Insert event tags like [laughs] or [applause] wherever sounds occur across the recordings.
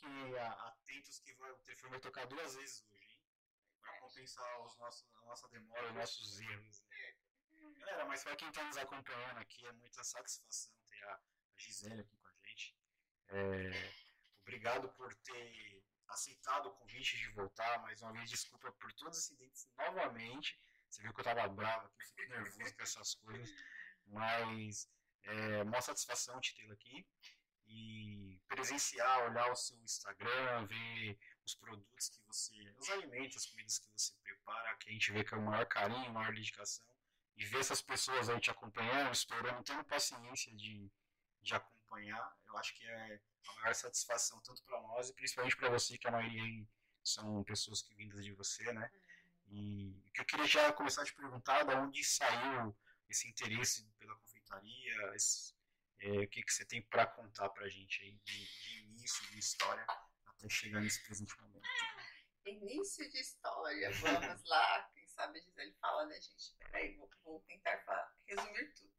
fiquem atentos que vai, o telefone vai tocar duas vezes hoje, hein? Pra compensar os nossos, a nossa demora, os nossos erros. Galera, mas para quem está nos acompanhando aqui, é muita satisfação ter a Gisele aqui com a gente. É, obrigado por ter aceitado o convite de voltar. Mais uma vez, desculpa por todos os incidentes novamente. Você viu que eu estava bravo aqui, fico nervoso com essas coisas. Mas é uma satisfação te tê-la aqui. E presenciar, olhar o seu Instagram, ver os produtos que você. os alimentos, as comidas que você prepara, que a gente vê que é o maior carinho, maior dedicação. E ver essas pessoas aí te acompanhando, esperando, tendo paciência de, de acompanhar, eu acho que é a maior satisfação, tanto para nós e principalmente para você, que a maioria aí são pessoas que vindas de você, né? E o que eu queria já começar a te perguntar, da onde saiu esse interesse pela confeitaria, esse, é, o que, que você tem para contar para a gente aí de, de, início de história até chegar nesse presente momento? Início de história, vamos lá. Quem sabe a Gisele fala, né, gente? Peraí, vou, vou tentar falar, resumir tudo.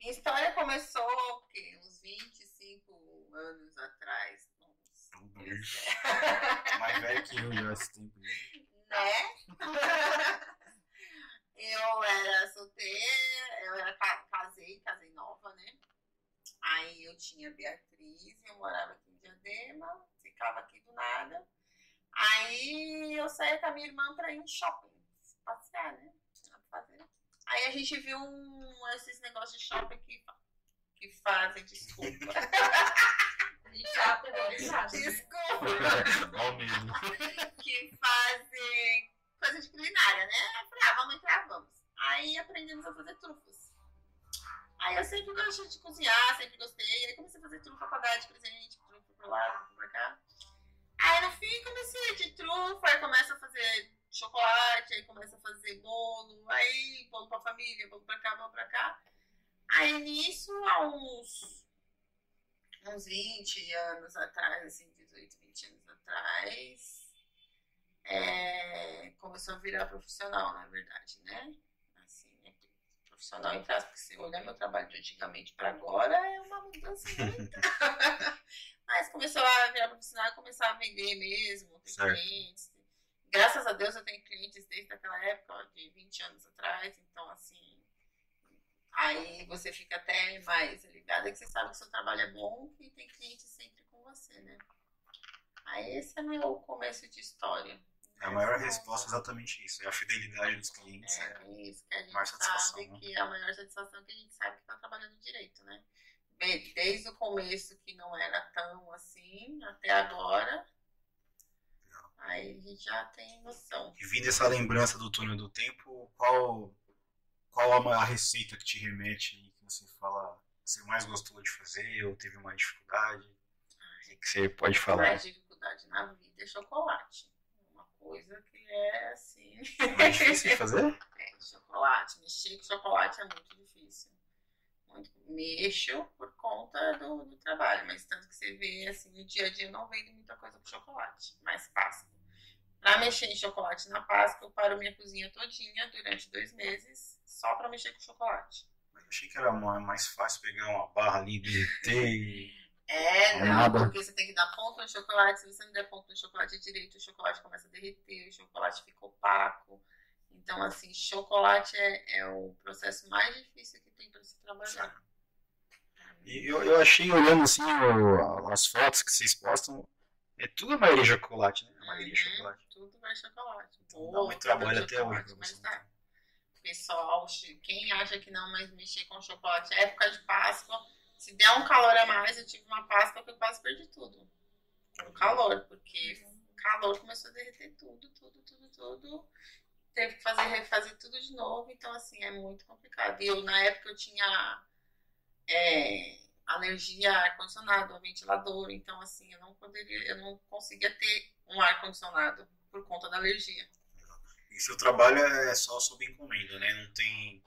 Minha história começou que uns 25 anos atrás. Nossa, [laughs] mais velho que eu já esse tempo. Né? [laughs] eu era solteira, eu era casei, casei nova, né? Aí eu tinha Beatriz, eu morava aqui em Diadema, ficava aqui do nada. Aí eu saía com a minha irmã pra ir no shopping, passear, né? Fazer. Aí a gente viu um, esses negócios de shopping que, que fazem, desculpa. [laughs] de shopping é Desculpa. que fazem coisa de culinária, né? Eu falei, ah, vamos entrar, vamos. Aí aprendemos a fazer trufas. Aí eu sempre gostei de cozinhar, sempre gostei. Aí comecei a fazer trufa pra dar de presente, trufa pra lá, trufa pra cá. Aí no fim comecei de trufa, aí começa a fazer chocolate, aí começa a fazer bolo, aí bolo pra família, bolo pra cá, bolo pra cá. Aí nisso, há uns, uns 20 anos atrás, assim, 18, 20 anos atrás, é, começou a virar profissional, na verdade, né? Profissional em trás, porque se olhar meu trabalho de antigamente para agora, é uma mudança muito. [laughs] Mas começou a virar profissional, começar a vender mesmo, ter certo. clientes, graças a Deus eu tenho clientes desde aquela época, de 20 anos atrás, então assim, aí você fica até mais ligada que você sabe que seu trabalho é bom e tem cliente sempre com você, né? Aí esse é meu começo de história. É a maior resposta é exatamente isso, é a fidelidade dos clientes. É, é isso que a gente sabe né? que é a maior satisfação que a gente sabe que está trabalhando direito, né? Desde o começo que não era tão assim, até agora, Aí a gente já tem noção. E vindo essa lembrança do túnel do tempo, qual, qual a, receita que te remete aí, que você fala que você mais gostou de fazer ou teve mais dificuldade? O que você pode falar? Mais dificuldade na vida é chocolate. Coisa que é assim. Mais difícil de fazer? [laughs] É, chocolate. Mexer com chocolate é muito difícil. Muito. Mexo por conta do, do trabalho, mas tanto que você vê assim, no dia a dia eu não vendo muita coisa com chocolate, mas Páscoa. Pra mexer em chocolate na Páscoa, eu paro minha cozinha todinha durante dois meses só pra mexer com chocolate. Mas eu achei que era mais fácil pegar uma barra ali, derreter e... É, não, nada. porque você tem que dar ponto no chocolate. Se você não der ponto no chocolate direito, o chocolate começa a derreter, o chocolate fica opaco. Então, assim, chocolate é, é o processo mais difícil que tem para se trabalhar. E eu, eu achei, olhando assim, as fotos que vocês postam, é tudo a maioria chocolate, né? A maioria uhum, chocolate. Tudo vai chocolate. Então dá muito trabalho até hoje. Mas tá. Pessoal, quem acha que não, mas mexer com chocolate, é época de Páscoa, se der um calor a mais, eu tive uma Páscoa que eu quase perdi tudo. O calor, porque o calor começou a derreter tudo, tudo, tudo, tudo. Teve que fazer, refazer tudo de novo, então assim, é muito complicado. E eu, na época, eu tinha. É, alergia a ar-condicionado, a ventilador. Então, assim, eu não poderia, eu não conseguia ter um ar-condicionado por conta da alergia. E seu trabalho é só sob encomenda, né? Não tem.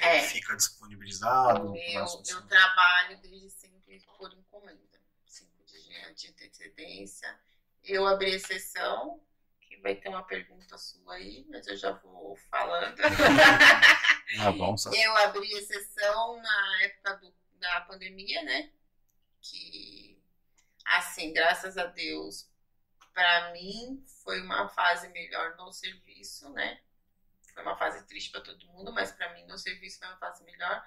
É, é. Fica disponibilizado? Eu, eu trabalho desde sempre por encomenda. Cinco dias de antecedência. Eu abri exceção, que vai ter uma pergunta sua aí, mas eu já vou falando. [laughs] Ah, bom, só... Eu abri exceção na época do da pandemia, né? Que Assim, graças a Deus, para mim foi uma fase melhor no serviço, né? Foi uma fase triste para todo mundo, mas para mim no serviço foi uma fase melhor.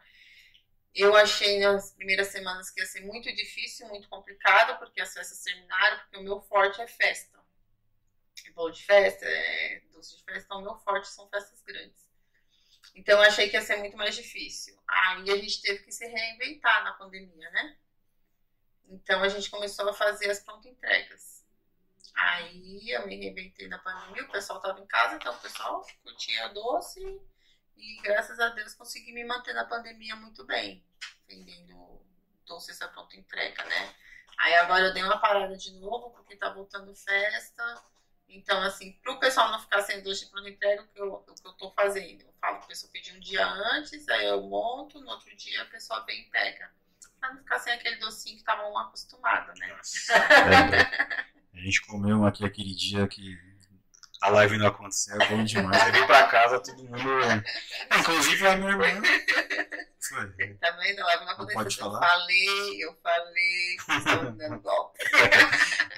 Eu achei nas primeiras semanas que ia ser muito difícil, muito complicado, porque as festas terminaram, porque o meu forte é festa. É bolo de festa, é doce de festa, então o meu forte são festas grandes. Então eu achei que ia ser muito mais difícil. Aí a gente teve que se reinventar na pandemia, né? Então a gente começou a fazer as pronto entregas. Aí eu me reinventei na pandemia, o pessoal estava em casa, então o pessoal curtia doce e graças a Deus consegui me manter na pandemia muito bem, vendendo doces a pronta entrega, né? Aí agora eu dei uma parada de novo, porque tá voltando festa. Então, assim, pro pessoal não ficar sem doce de pronta entrega, o que, eu, o que eu tô fazendo? Eu falo pro pessoal pedir um dia antes, aí eu monto, no outro dia a pessoa vem e pega. Pra não ficar sem aquele docinho que estavam acostumados, né? Nossa, é, [laughs] a gente comeu aqui aquele dia que a live não aconteceu, é bom demais. Eu vim pra casa, todo mundo. É, inclusive a minha irmã. Foi. Tá vendo? A live não Não aconteceu. pode Eu falar? falei, eu falei, que estão me dando golpe.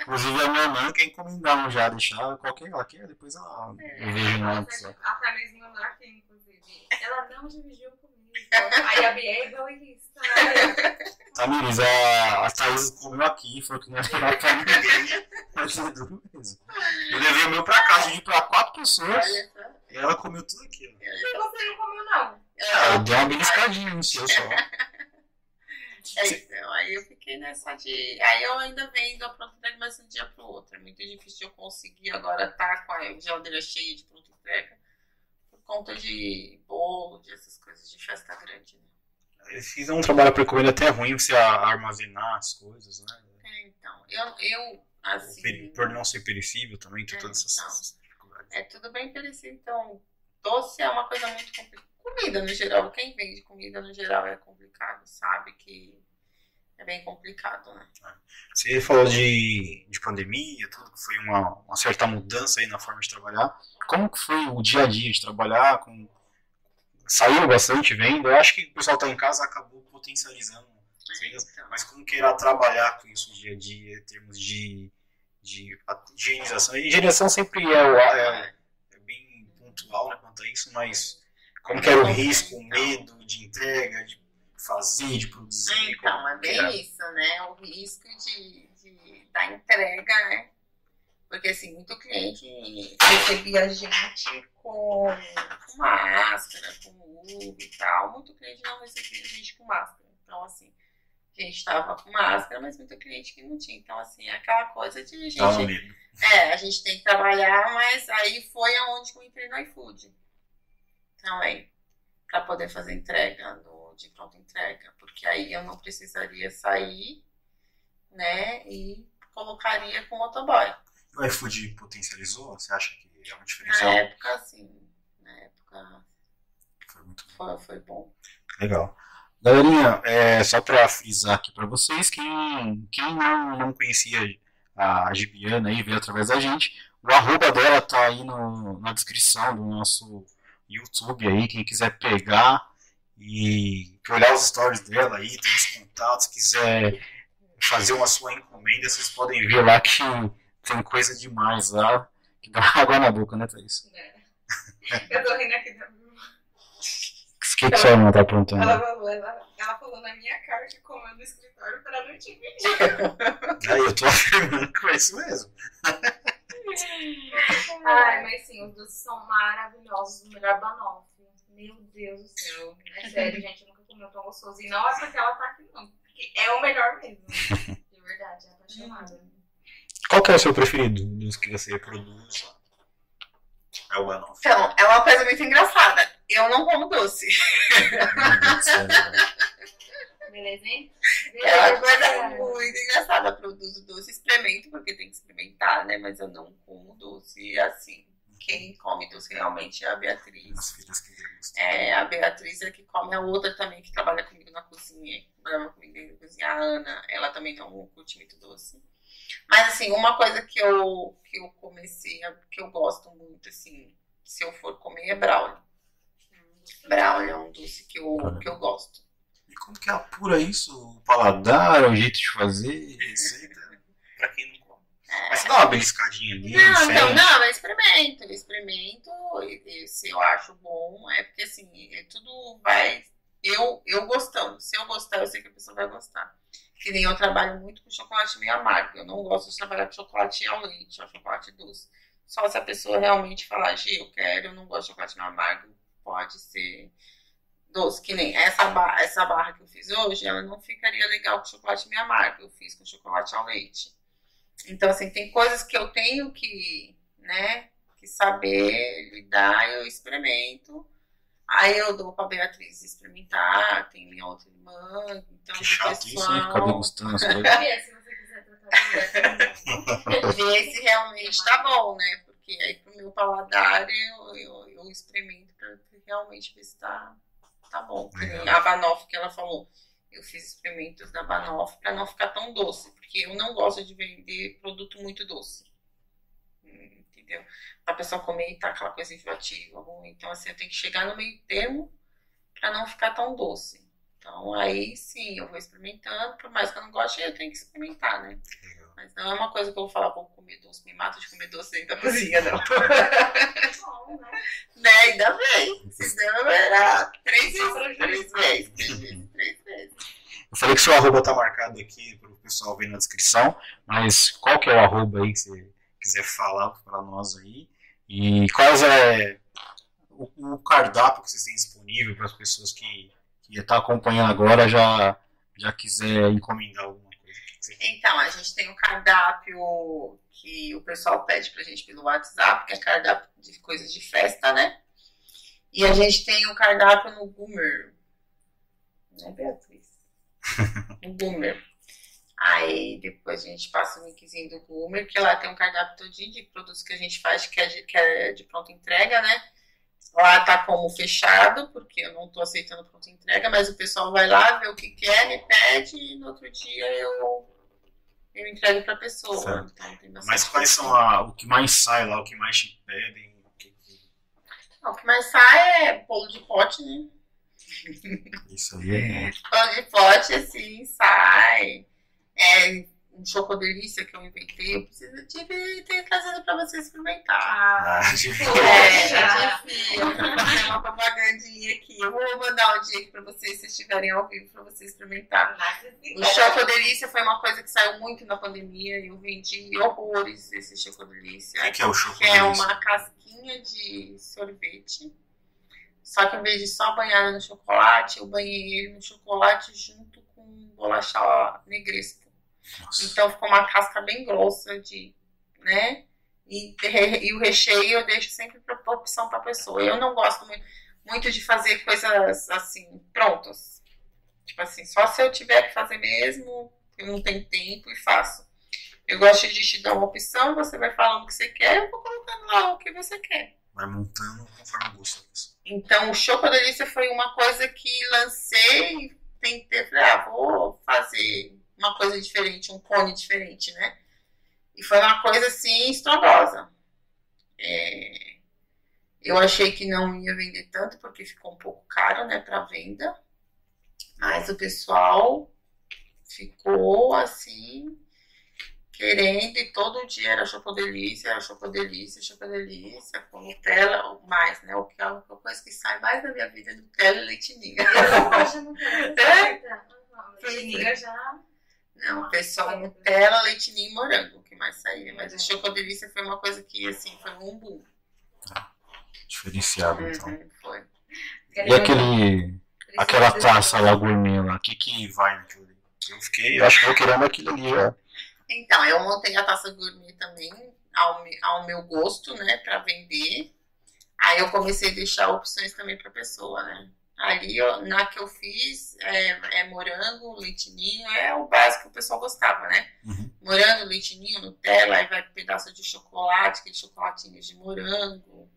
Inclusive a minha irmã quer encomendar um já, deixar qualquer ela quer, depois ela eu vejo no ó. A Thaís aqui, inclusive. Ela não dividiu comigo. Aí a Bia é egoísta. Tamires, a, a Thaís comeu aqui, falou que não ia levar pra ninguém. Mas é mesmo. Eu levei o meu pra casa, dividi pra quatro pessoas e ela comeu tudo aqui. ó. Você não comeu, não. Ah, eu dei uma beliscadinha no seu só. É, então, aí eu fiquei nessa de. Aí eu ainda vendo a pronta entrega mais de um dia pro outro. É muito difícil eu conseguir agora estar com a geladeira cheia de pronta entrega conta de bolo, de essas coisas de festa grande, né? Eu fiz um trabalho para encomenda até ruim você armazenar as coisas, né? É, então, eu, eu assim. Peri- Por não ser perecível também, tem É, todas essas, então. essas dificuldades. É tudo bem parecido. Então, doce é uma coisa muito complicada. Comida no geral, quem vende comida no geral é complicado, sabe que é bem complicado, né? Você falou de, de pandemia, tudo que foi uma, uma certa mudança aí na forma de trabalhar. Como que foi o dia a dia de trabalhar? Com... Saiu bastante venda. Eu acho que o pessoal tá em casa acabou potencializando as vendas. Então, Mas como que era trabalhar com isso dia a dia, em termos de, de higienização? A higienização sempre é, o- é, é bem pontual né, quanto a isso, mas como que era o risco, o medo de entrega, de fazer, de produzir? Então, como é bem isso, né? O risco de, de da entrega, né? Porque assim, muito cliente recebia a gente com, com máscara, com uva e tal. Muito cliente não recebia a gente com máscara. Então, assim, a gente tava com máscara, mas muito cliente que não tinha. Então, assim, é aquela coisa de gente. É, a gente tem que trabalhar, mas aí foi aonde eu entrei no iFood. Também. Pra poder fazer entrega, no, de pronta entrega. Porque aí eu não precisaria sair, né? E colocaria com o motoboy. O iFood potencializou? Você acha que é um Na diferencial? época, sim. Na época Foi muito foi, foi bom. legal. Galerinha, é, só para frisar aqui para vocês, quem, quem não, não conhecia a Gibiana aí, veio através da gente, o arroba dela tá aí no, na descrição do nosso YouTube aí, quem quiser pegar e olhar os stories dela aí, tem os contatos, quiser fazer uma sua encomenda, vocês podem ver lá que tem coisa demais lá, que dá [laughs] água na boca, né, Thaís? É. Eu tô rindo aqui da O que, que sua irmã tá aprontando? Ela falou, ela, ela falou na minha cara que comeu no escritório pra não te pedir. [laughs] Aí eu tô afirmando que é isso mesmo. Ai, mas sim, os doces são maravilhosos. O melhor banoffee. Meu Deus do céu. É sério, gente, eu nunca comi um tão gostoso. E não é porque ela tá aqui, não. Porque é o melhor mesmo. [laughs] De verdade, é apaixonada. Qual que é o seu preferido dos que você produz? É o Banoff. Então, é uma coisa muito engraçada. Eu não como doce. [laughs] Belezinha? É uma coisa Beleza. muito engraçada. Eu produzo doce, experimento, porque tem que experimentar, né? Mas eu não como doce assim. Quem come doce realmente é a Beatriz. As filhas que. É, a Beatriz é que come a outra também, que trabalha comigo na cozinha, que trabalha comigo na cozinha, a Ana, ela também não curte muito doce. Mas, assim, uma coisa que eu, que eu comecei, que eu gosto muito, assim, se eu for comer, é brownie. Brownie é um doce que eu, que eu gosto. E como que apura isso? O paladar, o jeito de fazer, receita? Mas você dá uma beliscadinha ali, Não, então, não, eu experimento, eu experimento, e, se eu acho bom, é porque assim, é tudo vai. Eu, eu gostando. Se eu gostar, eu sei que a pessoa vai gostar. Que nem eu trabalho muito com chocolate meio amargo. Eu não gosto de trabalhar com chocolate ao leite, ou chocolate doce. Só se a pessoa realmente falar, Gi, eu quero, eu não gosto de chocolate meio amargo, pode ser doce. Que nem essa, ba essa barra que eu fiz hoje, ela não ficaria legal com chocolate meio amargo. Eu fiz com chocolate ao leite. Então, assim, tem coisas que eu tenho que, né, que saber lidar, eu experimento. Aí eu dou pra Beatriz experimentar, tem minha outra irmã, então Que chato isso, hein? Ficar pessoal degustando as coisas. Bia, se você quiser tratar de mulher, [laughs] ver se realmente tá bom, né? Porque aí pro meu paladar eu, eu, eu experimento pra realmente ver se tá, tá bom. Legal. A Banoff que ela falou. Eu fiz experimentos da Banoff pra não ficar tão doce, porque eu não gosto de vender produto muito doce. Entendeu? Pra pessoa comer e tá aquela coisa enjoativa. Então, assim, eu tenho que chegar no meio termo pra não ficar tão doce. Então, aí sim, eu vou experimentando, por mais que eu não goste, eu tenho que experimentar, né? Legal. Mas não é uma coisa que eu vou falar, vou comer doce, me mato de comer doce dentro da [laughs] cozinha, não. é bom, né? né? Ainda bem. Senão era três vezes, três vezes, três vezes, três vezes. Eu falei que seu arroba tá marcado aqui pro pessoal ver na descrição, mas qual que é o arroba aí que você quiser falar para nós aí? E quais é o, o cardápio que vocês têm disponível para as pessoas que, que estão acompanhando agora já, já quiser encomendar alguma Então, a gente tem um cardápio que o pessoal pede pra gente pelo WhatsApp, que é cardápio de coisas de festa, né? E a gente tem o cardápio no Goomer. Né, Beatriz? [laughs] No Goomer. Aí depois a gente passa o linkzinho do Goomer, que lá tem um cardápio todinho de produtos que a gente faz, que é de, que é de pronta entrega, né? Lá tá como fechado, porque eu não tô aceitando pronta entrega, mas o pessoal vai lá, vê o que quer, me pede, e no outro dia eu, eu entrego pra pessoa. Certo. Então, Mas quais são a- o que mais sai lá, o que mais te pedem? o que- que- Não, O que mais sai é bolo de pote, né? Isso aí é. Bolo de pote, assim, sai. É um chocodelícia que eu inventei, eu preciso tive ter trazido pra vocês experimentar. Ah, [laughs] Ah, de- É, Já. eu vou fazer uma propagandinha aqui. Eu vou mandar um dia aqui pra vocês, se estiverem ao vivo, pra vocês experimentarem. O chocodelícia foi uma coisa que saiu muito na pandemia. Eu vendi horrores esse O chocodelícia. que que é o chocolate? que é uma casquinha de sorvete. Só que em vez de só banhar no chocolate, eu banhei ele no chocolate junto com bolacha negresco. Nossa. Então ficou uma casca bem grossa de, né? E, e o recheio eu deixo sempre para opção para pessoa. Eu não gosto muito, muito de fazer coisas assim prontas. Tipo assim, só se eu tiver que fazer mesmo, eu não tenho tempo e faço. Eu gosto de te dar uma opção, você vai falando o que você quer, eu vou colocando lá o que você quer. Vai montando conforme o gosto da pessoa. Então, o Chocodelícia foi uma coisa que lancei, tentei, falei, ah, vou fazer uma coisa diferente, um cone diferente, né? E foi uma coisa assim, estrondosa. É, eu achei que não ia vender tanto, porque ficou um pouco caro, né, para venda. Mas o pessoal ficou assim, querendo, e todo dia era chocodelícia, era chocodelícia, chocodelícia, com Nutella, ou mais, né? O que é a única coisa que sai mais da minha vida é Nutella e leitinho. Eu não gosto de Nutella. É? Leitinho já. Não, o pessoal Nutella, leitinho e morango, o que mais saía. Mas o chocodelícia foi uma coisa que, assim, foi um boom. Diferenciado, então. Uhum, foi. E aquele. Aquela taça lá gourmet lá, o que que vai naquilo? Eu fiquei, eu acho que eu querendo aquilo ali já. Então, eu montei a taça gourmet também, ao, ao meu gosto, né, pra vender. Aí eu comecei a deixar opções também pra pessoa, né. Ali, ó, na que eu fiz, é, é morango, leitinho, é o básico que o pessoal gostava, né. Uhum. Morango, leitinho, Nutella, aí vai pedaço de chocolate, aquele chocolatinho de morango.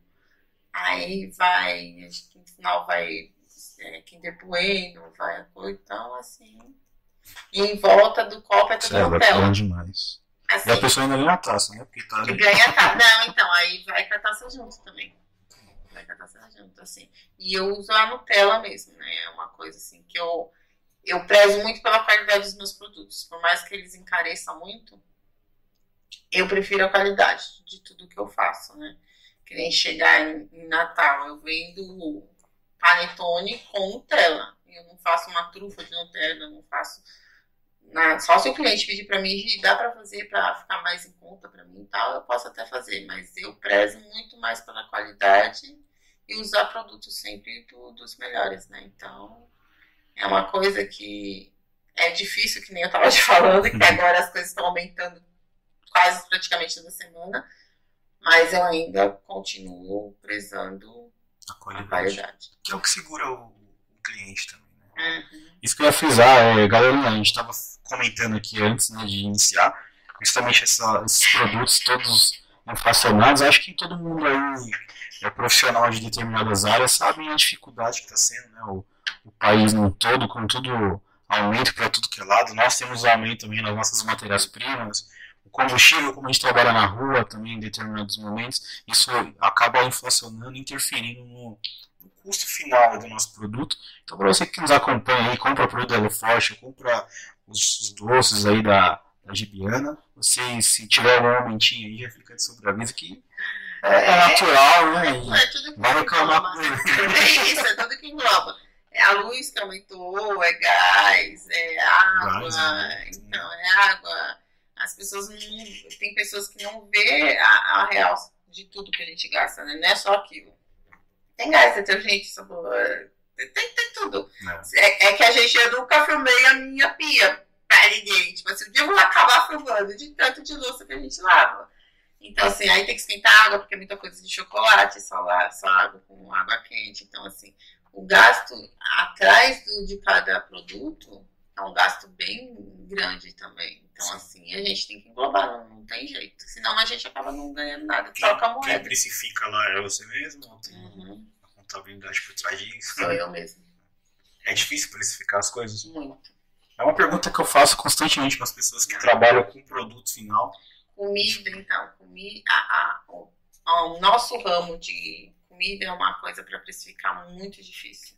Aí vai, acho que no final vai é, Kinder Bueno, vai a coisa, então assim. E em volta do copo é tudo é Nutella. bom demais. Assim, E a pessoa ainda ganha a taça, né? Porque tá e ganha tá. Não, então, aí vai com a taça junto também. A taça junto, assim. E eu uso a Nutella mesmo, né? É uma coisa assim que eu, eu prezo muito pela qualidade dos meus produtos. Por mais que eles encareçam muito, eu prefiro a qualidade de tudo que eu faço, né? Que nem chegar em, em Natal, eu vendo panetone com Nutella. Eu não faço uma trufa de Nutella, eu não faço nada. Só se o cliente pedir para mim, dá para fazer para ficar mais em conta para mim e tal, eu posso até fazer, mas eu prezo muito mais pela qualidade e usar produtos sempre do, dos melhores, né? Então, é uma coisa que é difícil, que nem eu estava te falando, que agora as coisas estão aumentando quase praticamente toda semana, mas eu ainda continuo prezando a qualidade. A qualidade. Que é o que segura o, o cliente também. Né? Uhum. Isso que eu ia frisar, é, galera, a gente estava comentando aqui antes né, de iniciar, justamente essa, esses produtos todos inflacionados, acho que todo mundo aí é profissional de determinadas áreas sabe a dificuldade que está sendo né, o, o país no todo, com tudo aumento para tudo que é lado. Nós temos aumento também nas nossas matérias-primas, o combustível, como a gente trabalha na rua também em determinados momentos, isso acaba inflacionando, interferindo no, no custo final do nosso produto. Então, para você que nos acompanha aí, compra produto da Eleforte, compra os, os, doces aí da, da Gibiana, você, se tiver algum aumentinho aí, já fica de sobreaviso que é, é natural, né? É, é tudo que vai reclamar. [laughs] É isso, é tudo que engloba. É a luz que aumentou, é gás, é água, gás, né? então, é água as pessoas não. Tem pessoas que não vê a, a real de tudo que a gente gasta, né? Não é só aquilo. Tem gás, detergente, sabor. Tem, tem tudo. É, é, que a gente, eu nunca filmei a minha pia pra ninguém. Tipo assim, eu vou acabar filmando de tanto de louça que a gente lava. Então, assim, aí tem que esquentar água, porque é muita coisa de chocolate, só, lá, só água com água quente. Então, assim, o gasto atrás do, de cada produto é um gasto bem grande também. Então, assim, a gente tem que englobar, não, tem jeito. Senão a gente acaba não ganhando nada, quem, troca a moeda. Quem precifica lá é você mesmo? Ou tem uhum. contabilidade por trás disso? Sou eu mesmo. É difícil precificar as coisas? Muito. É uma pergunta que eu faço constantemente para as pessoas que trabalham com produto final. Comida, então, comida, a, a, o, nosso ramo de comida é uma coisa para precificar muito difícil.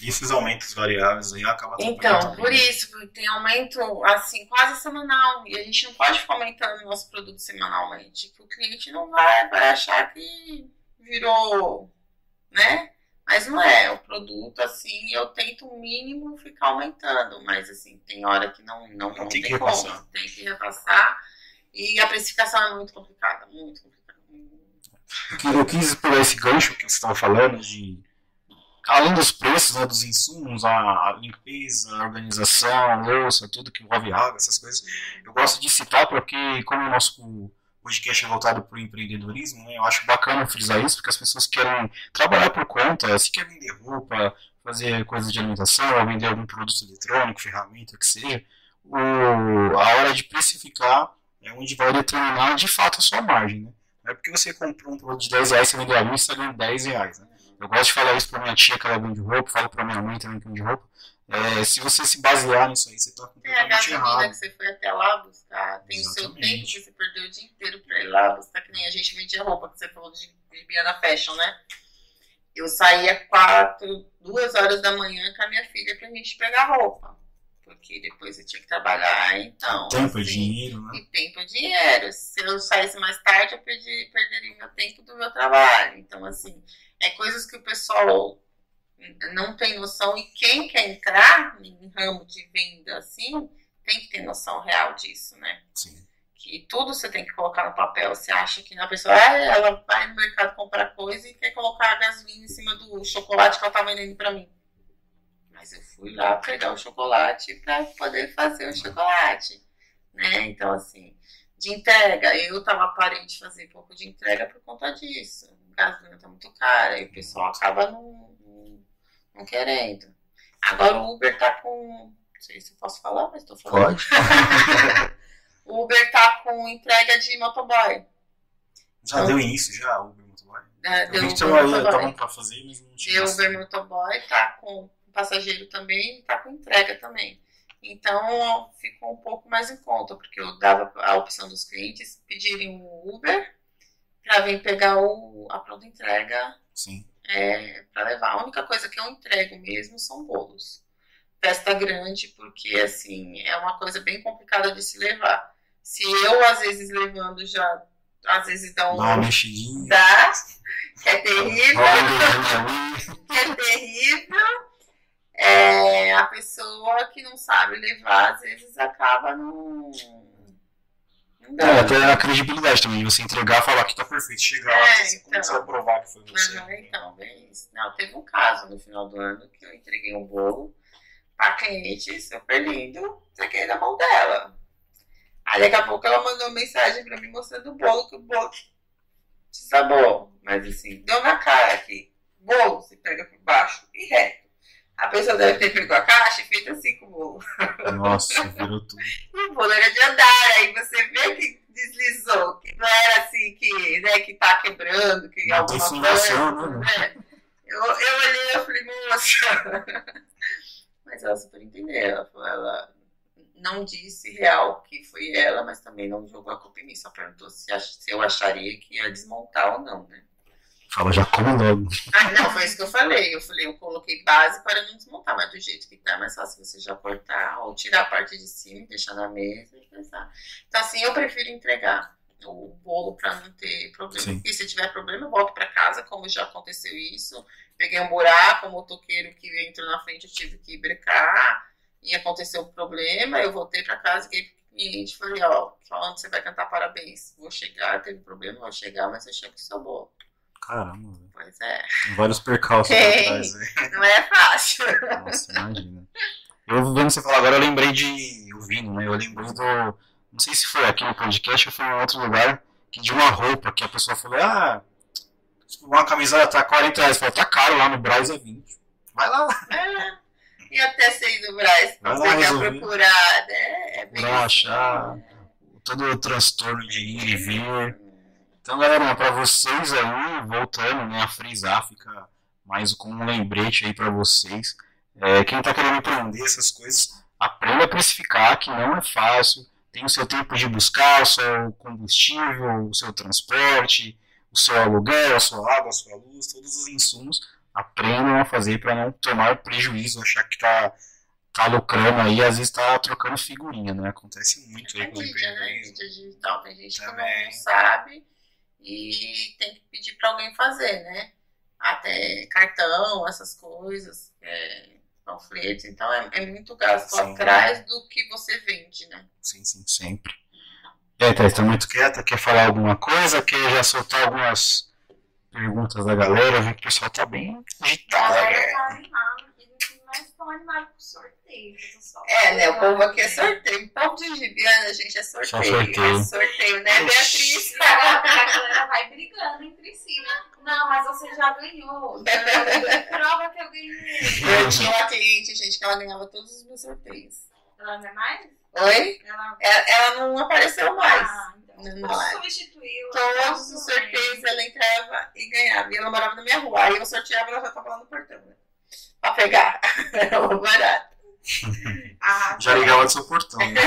E esses aumentos variáveis aí acabam Então, por isso, tem aumento assim quase semanal. E a gente não pode ficar aumentando o nosso produto semanalmente. Que o cliente não vai, vai achar que virou, né? Mas não é, o produto, assim, eu tento o mínimo ficar aumentando, mas assim, tem hora que não, não, não, tem, tem como. Tem que repassar. E a precificação é muito complicada, muito complicada. Eu quis pegar esse gancho que você estava falando de além dos preços, né, dos insumos, a, a, limpeza, a organização, a louça, tudo que envolve água, essas coisas, eu gosto de citar porque, como o nosso podcast é voltado para o empreendedorismo, né, eu acho bacana frisar isso, porque as pessoas querem trabalhar por conta, se quer vender roupa, fazer coisas de alimentação, vender algum produto eletrônico, ferramenta, que seja, o, a hora de precificar é onde vai determinar de fato a sua margem. Né? Não é porque você comprou um produto de 10 reais, você vendeu a 20, você está ganhando 10 reais. Né? Eu gosto de falar isso pra minha tia que ela vende roupa, falo pra minha mãe também que vende roupa. É, se você se basear nisso aí, você tá completamente é, a gasolina que você foi até lá buscar, tem Exatamente. o seu tempo que você perdeu o dia inteiro pra ir lá buscar, que nem a gente vendia roupa, que você falou de, de Biana Fashion, né? Eu saía quatro, duas horas da manhã com a minha filha pra gente pegar roupa. Porque depois eu tinha que trabalhar, então. Tempo é assim, é dinheiro, né? E tempo é dinheiro. Se eu saísse mais tarde, eu perdi, perderia o meu tempo do meu trabalho. Então, assim, é coisas que o pessoal não tem noção e quem quer entrar em ramo de venda assim tem que ter noção real disso, né? Sim. Que tudo você tem que colocar no papel. Você acha que a pessoa ah, ela vai no mercado comprar coisa e quer colocar a gasolina em cima do chocolate que ela tá vendendo para mim. Mas eu fui lá pegar o chocolate para poder fazer o chocolate, né? Então assim, de entrega, eu tava parando de fazer pouco de entrega por conta disso gasolina tá muito cara e o pessoal acaba não, não querendo. Agora o Uber tá com. Não sei se eu posso falar, mas tô falando. Pode. [laughs] o Uber tá com entrega de motoboy. Já então, deu início já, Uber Motoboy? É, deu Uber Motoboy. Tá bom pra fazer, mas não Deu Uber Motoboy, tá com passageiro também e tá com entrega também. Então ficou um pouco mais em conta, porque eu dava a opção dos clientes pedirem o Uber para vir pegar o, a pronta entrega Sim. É, para levar. A única coisa que eu entrego mesmo são bolos. Festa grande, porque assim, é uma coisa bem complicada de se levar. Se eu, às vezes, levando já, às vezes dá um. Dá uma mexidinha. Dá, que é terrível, [laughs] que é terrível. É, a pessoa que não sabe levar, às vezes acaba não. É, até a credibilidade também, você entregar e falar que tá perfeito. Chegar lá, É, você então. começar a provar que foi você. Aham, então, bem isso. Não, teve um caso no final do ano que eu entreguei um bolo pra cliente, super lindo, entreguei na mão dela. Aí daqui a pouco ela mandou uma mensagem pra mim mostrando o bolo, que o bolo desabou. Mas assim, deu na cara que bolo você pega por baixo e reto. A pessoa deve ter pegado a caixa e feito assim com o bolo. Nossa, virou [laughs] tudo. O bolo era de andar, aí você vê que deslizou, que não era assim que, né, que tá quebrando, que Não alguma coisa. né? né? Eu, eu olhei e falei, moça. [laughs] Mas ela super entendeu. Ela, ela não disse real que foi ela, mas também não jogou a culpa em mim. Só perguntou se, ach- se eu acharia que ia desmontar ou não, né? Fala, já como logo. Ah, [laughs] não, foi isso que eu falei. Eu falei, eu coloquei base para não desmontar, mas do jeito que tá, é mais fácil você já cortar ou tirar a parte de cima e deixar na mesa e pensar. Então, assim, eu prefiro entregar o bolo para não ter problema. Sim. E se tiver problema, eu volto para casa, como já aconteceu isso. Peguei um buraco, o motoqueiro que entrou na frente, eu tive que brecar e aconteceu o problema. Eu voltei para casa e cliente. Falei, ó, falando que você vai cantar parabéns. Vou chegar, teve problema, vou chegar, mas eu chego com o seu bolo. Caramba. Pois é, vários percalços Tem. atrás, velho. não é fácil. Nossa, imagina. Eu vendo você falar agora, eu lembrei de. ouvindo, né? Eu lembrei do. Não sei se foi aqui no podcast ou foi em outro lugar, que de uma roupa que a pessoa falou, ah, uma camiseta tá 40 reais. Falou, tá caro lá no Braz é 20. Vai lá, É. E até sair do Braz resolver. procurar, né? É bem Pra achar todo o transtorno de ir e vir. Então, galera, para vocês aí, voltando né, a frisar, fica mais com um lembrete aí para vocês. É, quem tá querendo aprender essas coisas, aprenda a precificar, que não é fácil. Tem o seu tempo de buscar, o seu combustível, o seu transporte, o seu aluguel, a sua água, a sua luz, todos os insumos. Aprendam a fazer para não tomar prejuízo, achar que tá, tá lucrando aí, às vezes tá trocando figurinha, né? Acontece muito aí É com mídia, né? Mídia digital. Tem gente que Também. não sabe e tem que pedir pra alguém fazer, né? Até cartão, essas coisas, é, panfletos. Então é, é muito gasto Sim. atrás do que você vende, né? Sim, sim, sempre. E aí, Thaís, tá muito quieta? Quer falar alguma coisa? Quer já soltar algumas perguntas da galera? Eu vi que o pessoal tá bem agitado. né? Com sorteio. pessoal. É, né? O povo aqui é sorteio. O povo de Gibiana, gente, é sorteio. Só sorteio. É sorteio, né, Beatriz? E a galera- vai brigando entre si, né? Não, mas você já ganhou. Não, [laughs] prova que eu ganhei. Eu tinha uma cliente, gente, que ela ganhava todos os meus sorteios. Ela não é mais? Oi? Ela. Ela, ela não apareceu mais. Ah, então. Não, não é. Substituiu. Todos os sorteios ela entrava e ganhava. E ela morava na minha rua. Aí eu sorteava e ela já tava lá no portão, né? Pegar. Era uma barata. Ah, Já ligava do seu portão. Né?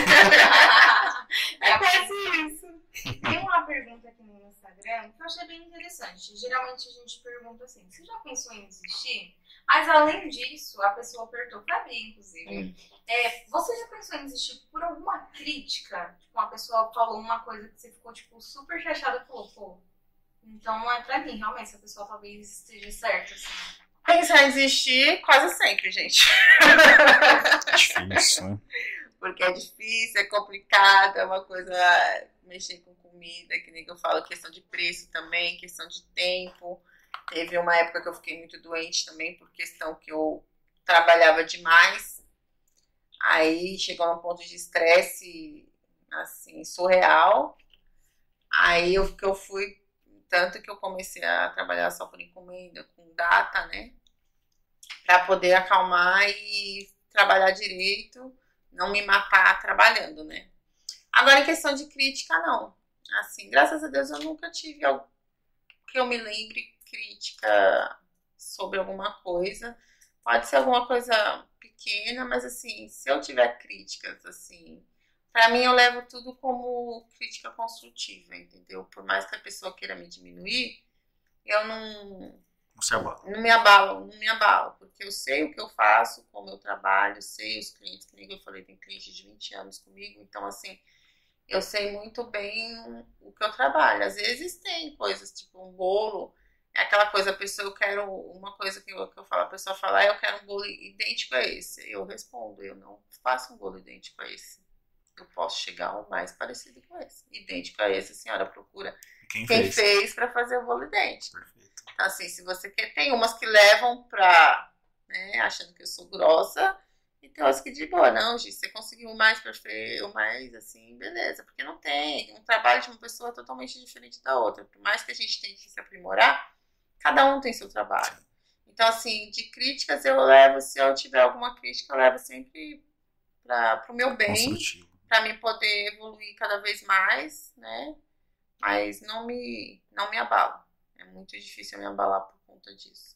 É quase isso. Tem uma pergunta aqui no Instagram que eu achei bem interessante. Geralmente a gente pergunta assim: você já pensou em desistir? Mas além disso, a pessoa apertou pra mim, inclusive. Hum. É, você já pensou em desistir por alguma crítica? Tipo, uma pessoa falou uma coisa que você ficou, tipo, super chateada e falou, pô, então não é pra mim, realmente, essa pessoa talvez esteja certa, assim. Pensar em desistir quase sempre, gente. Difícil, né? Porque é difícil, é complicado, é uma coisa mexer com comida, que nem que eu falo, questão de preço também, questão de tempo. Teve uma época que eu fiquei muito doente também, por questão que eu trabalhava demais. Aí chegou num ponto de estresse, assim, surreal. Aí eu, que eu fui, tanto que eu comecei a trabalhar só por encomenda, com data, né? Pra poder acalmar e trabalhar direito não me matar trabalhando, né? Agora, em questão de crítica, não. Assim, graças a Deus eu nunca tive algo que eu me lembre crítica sobre alguma coisa. Pode ser alguma coisa pequena, mas assim, se eu tiver críticas, assim, pra mim eu levo tudo como crítica construtiva, entendeu? Por mais que a pessoa queira me diminuir, eu não, Não se abala. não me abalo, não me abalo, porque eu sei o que eu faço, como eu trabalho, sei os clientes, que nem eu falei, tem cliente de 20 anos comigo, então assim, eu sei muito bem o que eu trabalho. Às vezes tem coisas, tipo um bolo, é aquela coisa, a pessoa, eu quero uma coisa que eu, que eu falo, a pessoa fala, ah, eu quero um bolo idêntico a esse. Eu respondo, eu não faço um bolo idêntico a esse. Eu posso chegar ao mais parecido com esse. Idêntico a esse, a senhora procura Quem, quem fez? fez para fazer o bolo idêntico. Perfeito. Então, assim, se você quer, tem umas que levam pra, né, achando que eu sou grossa, e tem outras que de boa, não, Gi, você conseguiu o mais perfeito, o mais, assim, beleza, porque não tem, um trabalho de uma pessoa é totalmente diferente da outra, por mais que a gente tenha que se aprimorar, cada um tem seu trabalho. Então, assim, de críticas eu levo, se eu tiver alguma crítica, eu levo sempre para o meu bem, Construtivo. Para mim poder evoluir cada vez mais, né? Mas não me, não me abalo. É muito difícil me abalar por conta disso.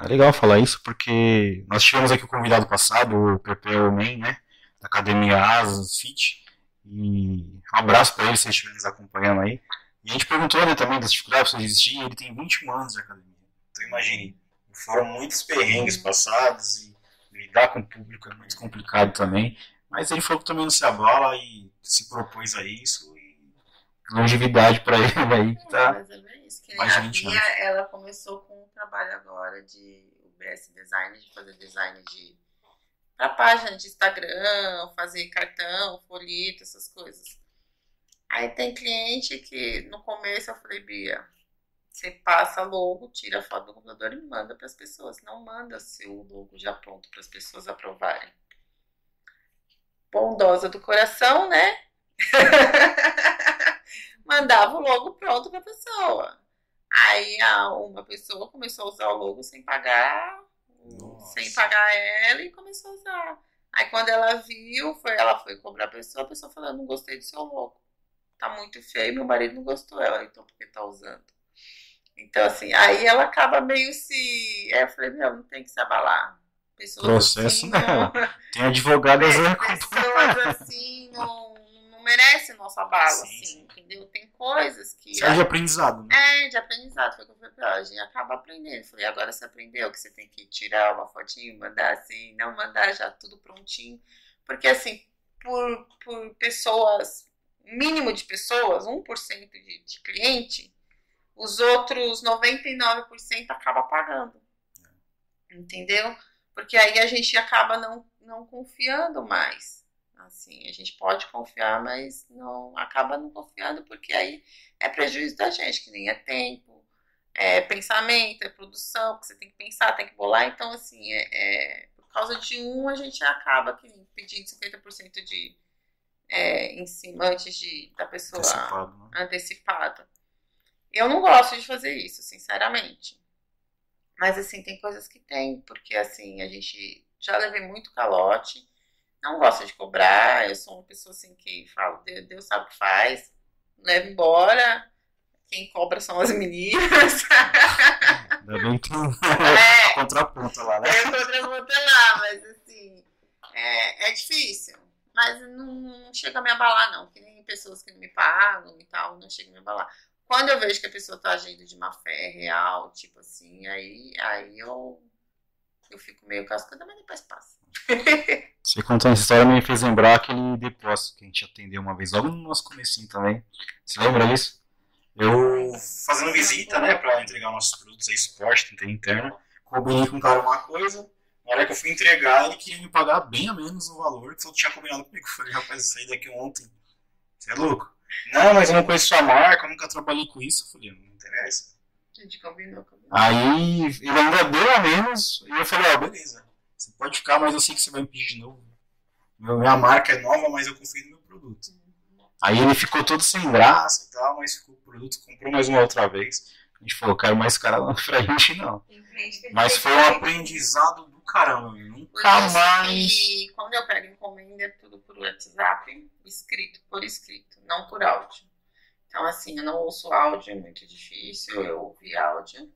É legal falar isso porque nós tivemos aqui o convidado passado, o Pepe Man, né? Da Academia Asas Fit. E um abraço pra ele, se vocês estiverem nos acompanhando aí. E a gente perguntou né, também das dificuldades para existir. Ele tem 21 anos de academia. Então imagine, foram muitos perrengues passados e lidar com o público é muito complicado também. Mas ele falou que também não se abala e se propôs a isso. E longevidade pra ele [laughs] aí que tá. Mas é bem isso. Que mais a 20 Bia, ela começou com um trabalho agora de UBS Design, de fazer design de para página de Instagram, fazer cartão, folheto, essas coisas. Aí tem cliente que no começo eu falei, Bia, você passa logo, tira a foto do computador e manda para as pessoas. Não manda seu logo já pronto para as pessoas aprovarem. Bondosa do coração, né? [laughs] Mandava o logo pronto para pessoa. Aí uma pessoa começou a usar o logo sem pagar, Nossa. sem pagar ela e começou a usar. Aí quando ela viu, foi, ela foi cobrar a pessoa, a pessoa falou, não gostei do seu logo. Tá muito feio, meu marido não gostou. Ela, então por que tá usando? Então, assim, aí ela acaba meio se. Aí eu falei, meu, não tem que se abalar. Pessoas Processo, assim, né? não, Tem advogadas é, pessoas assim não, não merecem nosso abalo, Sim, assim, sim. entendeu? Tem coisas que. Serve de aprendizado, né? É, de aprendizado. Foi o que eu falei pra ela, a gente acaba aprendendo. Falei, agora você aprendeu que você tem que tirar uma fotinho, mandar assim, não mandar já tudo prontinho. Porque, assim, por, por pessoas, mínimo de pessoas, 1% de, de cliente, os outros 99% acaba pagando. Entendeu? Porque aí a gente acaba não, não confiando mais. Assim, a gente pode confiar, mas não acaba não confiando, porque aí é prejuízo da gente, que nem é tempo, é pensamento, é produção, porque você tem que pensar, tem que bolar. Então, assim, é, é- por causa de um, a gente acaba que pedindo 50% de é, em cima antes de, da pessoa Antecipado, né? antecipado. Eu não gosto de fazer isso, sinceramente. Mas, assim, tem coisas que tem, porque, assim, a gente já levei muito calote, não gosto de cobrar, eu sou uma pessoa, assim, que fala, Deus, sabe o que faz, leva embora, quem cobra são as meninas. Bem que tem É. [laughs] a contraponta lá, né? Eu contraponto lá, mas assim, é, é difícil. Mas não, não chega a me abalar, não. Que nem pessoas que não me pagam e tal, não chega a me abalar. Quando eu vejo que a pessoa tá agindo de má fé real, tipo assim, aí, aí eu, eu fico meio cascada, mas depois passa. [laughs] Você contando essa história me fez lembrar aquele depósito que a gente atendeu uma vez, logo no nosso comecinho também. Você lembra disso? Eu fazendo visita, né, pra entregar nossos produtos aí, suporte, tentei interno, combinei com o cara uma coisa, na hora que eu fui entregar, ele queria me pagar bem a menos o valor que eu tinha combinado comigo. Eu falei, rapaz, eu saí daqui ontem. Você é louco? Não, mas eu não conheço sua marca, eu nunca trabalhei com isso. Eu falei, não interessa. A gente combinou, combinou. Aí ele ainda deu a menos e eu falei, ó, beleza, você pode ficar, mas eu sei que você vai me pedir de novo. Minha marca é nova, mas eu confio no meu produto. Aí ele ficou todo sem graça e tal, mas ficou o produto, comprou mais uma outra vez. A gente falou, quero mais cara lá não. Mas foi um aprendizado Por nunca mais. que quando eu pego encomenda, é tudo por WhatsApp, escrito, por escrito, não por áudio. Então, assim, eu não ouço áudio, é muito difícil eu ouvir áudio.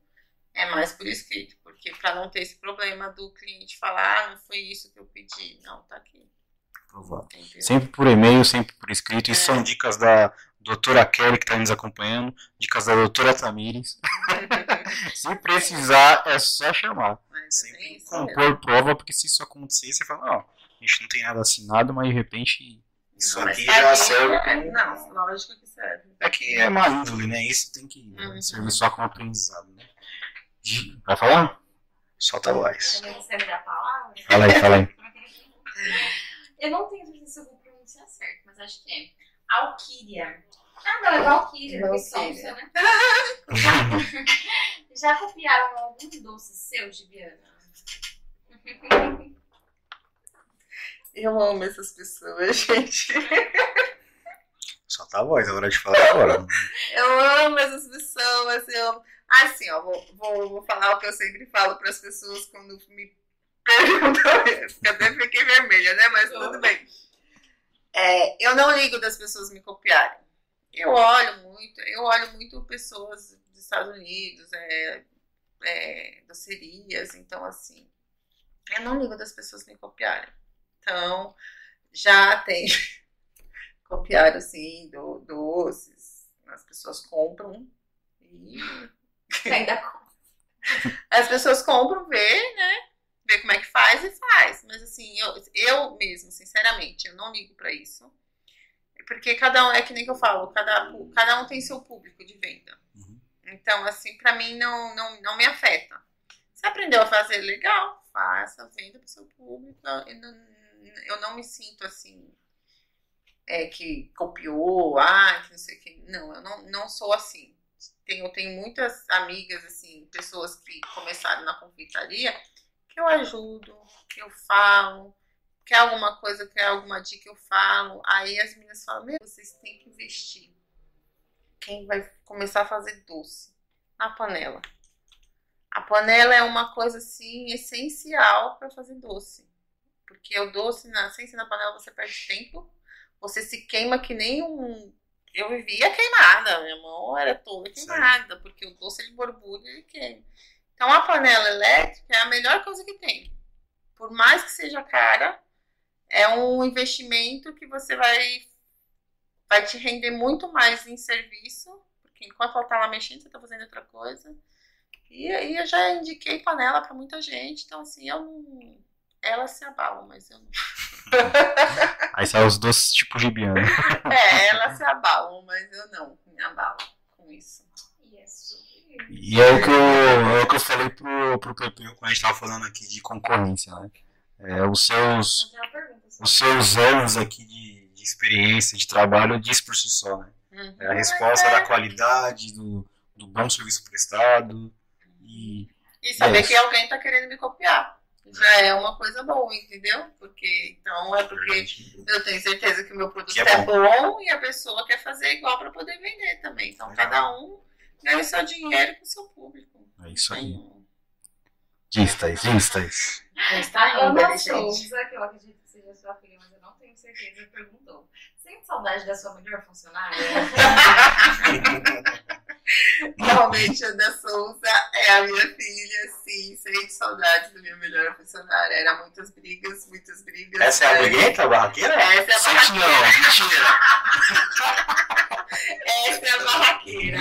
É mais por escrito, porque para não ter esse problema do cliente falar, ah, não foi isso que eu pedi. Não, tá aqui. Aprovado. Sempre por e-mail, sempre por escrito. Isso É. são dicas da doutora Kelly que está nos acompanhando, dicas da doutora Tamires. [laughs] Se precisar, é só chamar. Mas é Sempre mesmo. compor prova, porque se isso acontecer, você fala, ó, a gente não tem nada assinado, mas de repente Isso Mas aqui já serve. é- Não, lógico que serve. É que é má índole, né? Isso tem que Uhum. servir só como aprendizado, né? De- Vai falar? Solta a voz. Fala aí, fala aí. [laughs] Eu não tenho certeza se eu vou pronunciar certo, mas acho que é. Alquíria. Ah, não, é Valkyria, que Valkyria. sonsa, né? [laughs] Já copiaram algum doce seu, Gibiana? Eu amo essas pessoas, [laughs] gente. Solta a voz, é hora de falar agora. Eu amo essas pessoas. Eu amo. Assim, ó, vou, vou, vou falar o que eu sempre falo para as pessoas quando me perguntam isso. que até fiquei vermelha, né? Mas tudo bem. É, eu não ligo das pessoas me copiarem. Eu olho muito, eu olho muito pessoas dos Estados Unidos, é, é, docerias, então assim, eu não ligo das pessoas me copiarem. Então, já tem [laughs] copiaram assim, do, doces, as pessoas compram e [laughs] Ainda [laughs] as pessoas compram, vê, né? Vê como é que faz e faz. Mas assim, eu, eu mesmo, sinceramente, eu não ligo pra isso. Porque cada um, é que nem que eu falo, cada, cada um tem seu público de venda. Uhum. Então, assim, pra mim não, não, não me afeta. Se aprendeu a fazer legal, faça, venda pro seu público. Eu não, eu não me sinto assim, é, que copiou, ah, que não sei o que. Não, eu não, não sou assim. Tenho, tenho muitas amigas, assim, pessoas que começaram na confeitaria, que eu ajudo, que eu falo, quer alguma coisa, quer alguma dica, eu falo. Aí as meninas falam, meu, vocês têm que investir. Quem vai começar a fazer doce? Na panela. A panela é uma coisa, assim, essencial para fazer doce. Porque o doce, na, sem ser na panela, você perde tempo. Você se queima que nem um... Eu vivia queimada, minha mão era toda queimada, porque o doce ele borbulha e ele queima. Então a panela elétrica é a melhor coisa que tem. Por mais que seja cara, é um investimento que você vai vai te render muito mais em serviço, porque enquanto ela tá lá mexendo, você tá fazendo outra coisa. E aí eu já indiquei panela para muita gente, então assim, eu não elas se abalam, mas eu não. [laughs] Aí sai os doces tipo gibiano. É, elas se abalam, mas eu não me abalo com isso. E é super. E é o que eu, é o que eu falei pro, pro Pepeu quando a gente tava falando aqui de concorrência, né? É, os seus, os seus anos aqui de, de experiência, de trabalho, diz por si só, né? Uhum. É a resposta da qualidade, do, do bom serviço prestado. E E saber Isso. que alguém tá querendo me copiar. Já é uma coisa boa, entendeu? Porque então é porque eu tenho certeza que o meu produto é é, bom. bom. e a pessoa quer fazer igual para poder vender também. Então Legal. cada um ganha o seu dinheiro com o seu público. é isso aí. Então, Diz, Thaís, diz, Thaís. Está ainda, Ana né, gente? Souza, que eu acredito que seja sua filha, mas eu não tenho certeza, perguntou. Sente saudade da sua melhor funcionária? [laughs] Realmente, a Ana Souza é a minha filha, sim. Sente saudades da minha melhor funcionária. Era muitas brigas, muitas brigas. Essa é a briguenta, a barraqueira? Essa é a Sente não, mentira. [laughs] Essa é a barraqueira.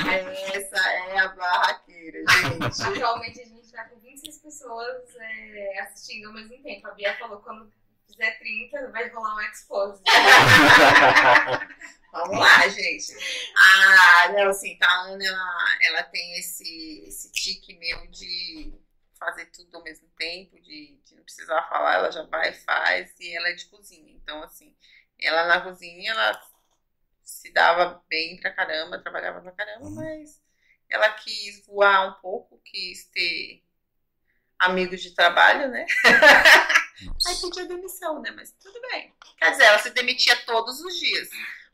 Essa é a barraqueira, gente. [laughs] Atualmente a gente tá com 26 pessoas é, assistindo ao mesmo tempo. A Bia falou quando fizer 30 vai rolar um expose. [laughs] Vamos lá, gente. Ah, não, assim, tá, a Ana, ela, ela tem esse, esse tique meu de fazer tudo ao mesmo tempo, de, de não precisar falar, ela já vai e faz, e ela é de cozinha. Então, assim, ela na cozinha, ela se dava bem pra caramba, trabalhava pra caramba, Uhum. mas ela quis voar um pouco, quis ter amigos de trabalho, né? [laughs] Aí pediu demissão, né? Mas tudo bem. Quer dizer, ela se demitia todos os dias,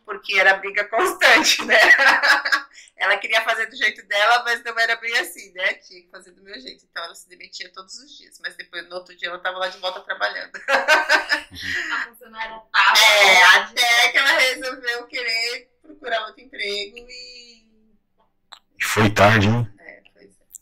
porque era briga constante, né? [laughs] Ela queria fazer do jeito dela, mas não era bem assim, né? Tinha que fazer do meu jeito. Então ela se demitia todos os dias, mas depois no outro dia ela tava lá de volta trabalhando. [laughs] A funcionária tava. É, até que ela resolveu querer procurar outro emprego e. E foi tarde, hein?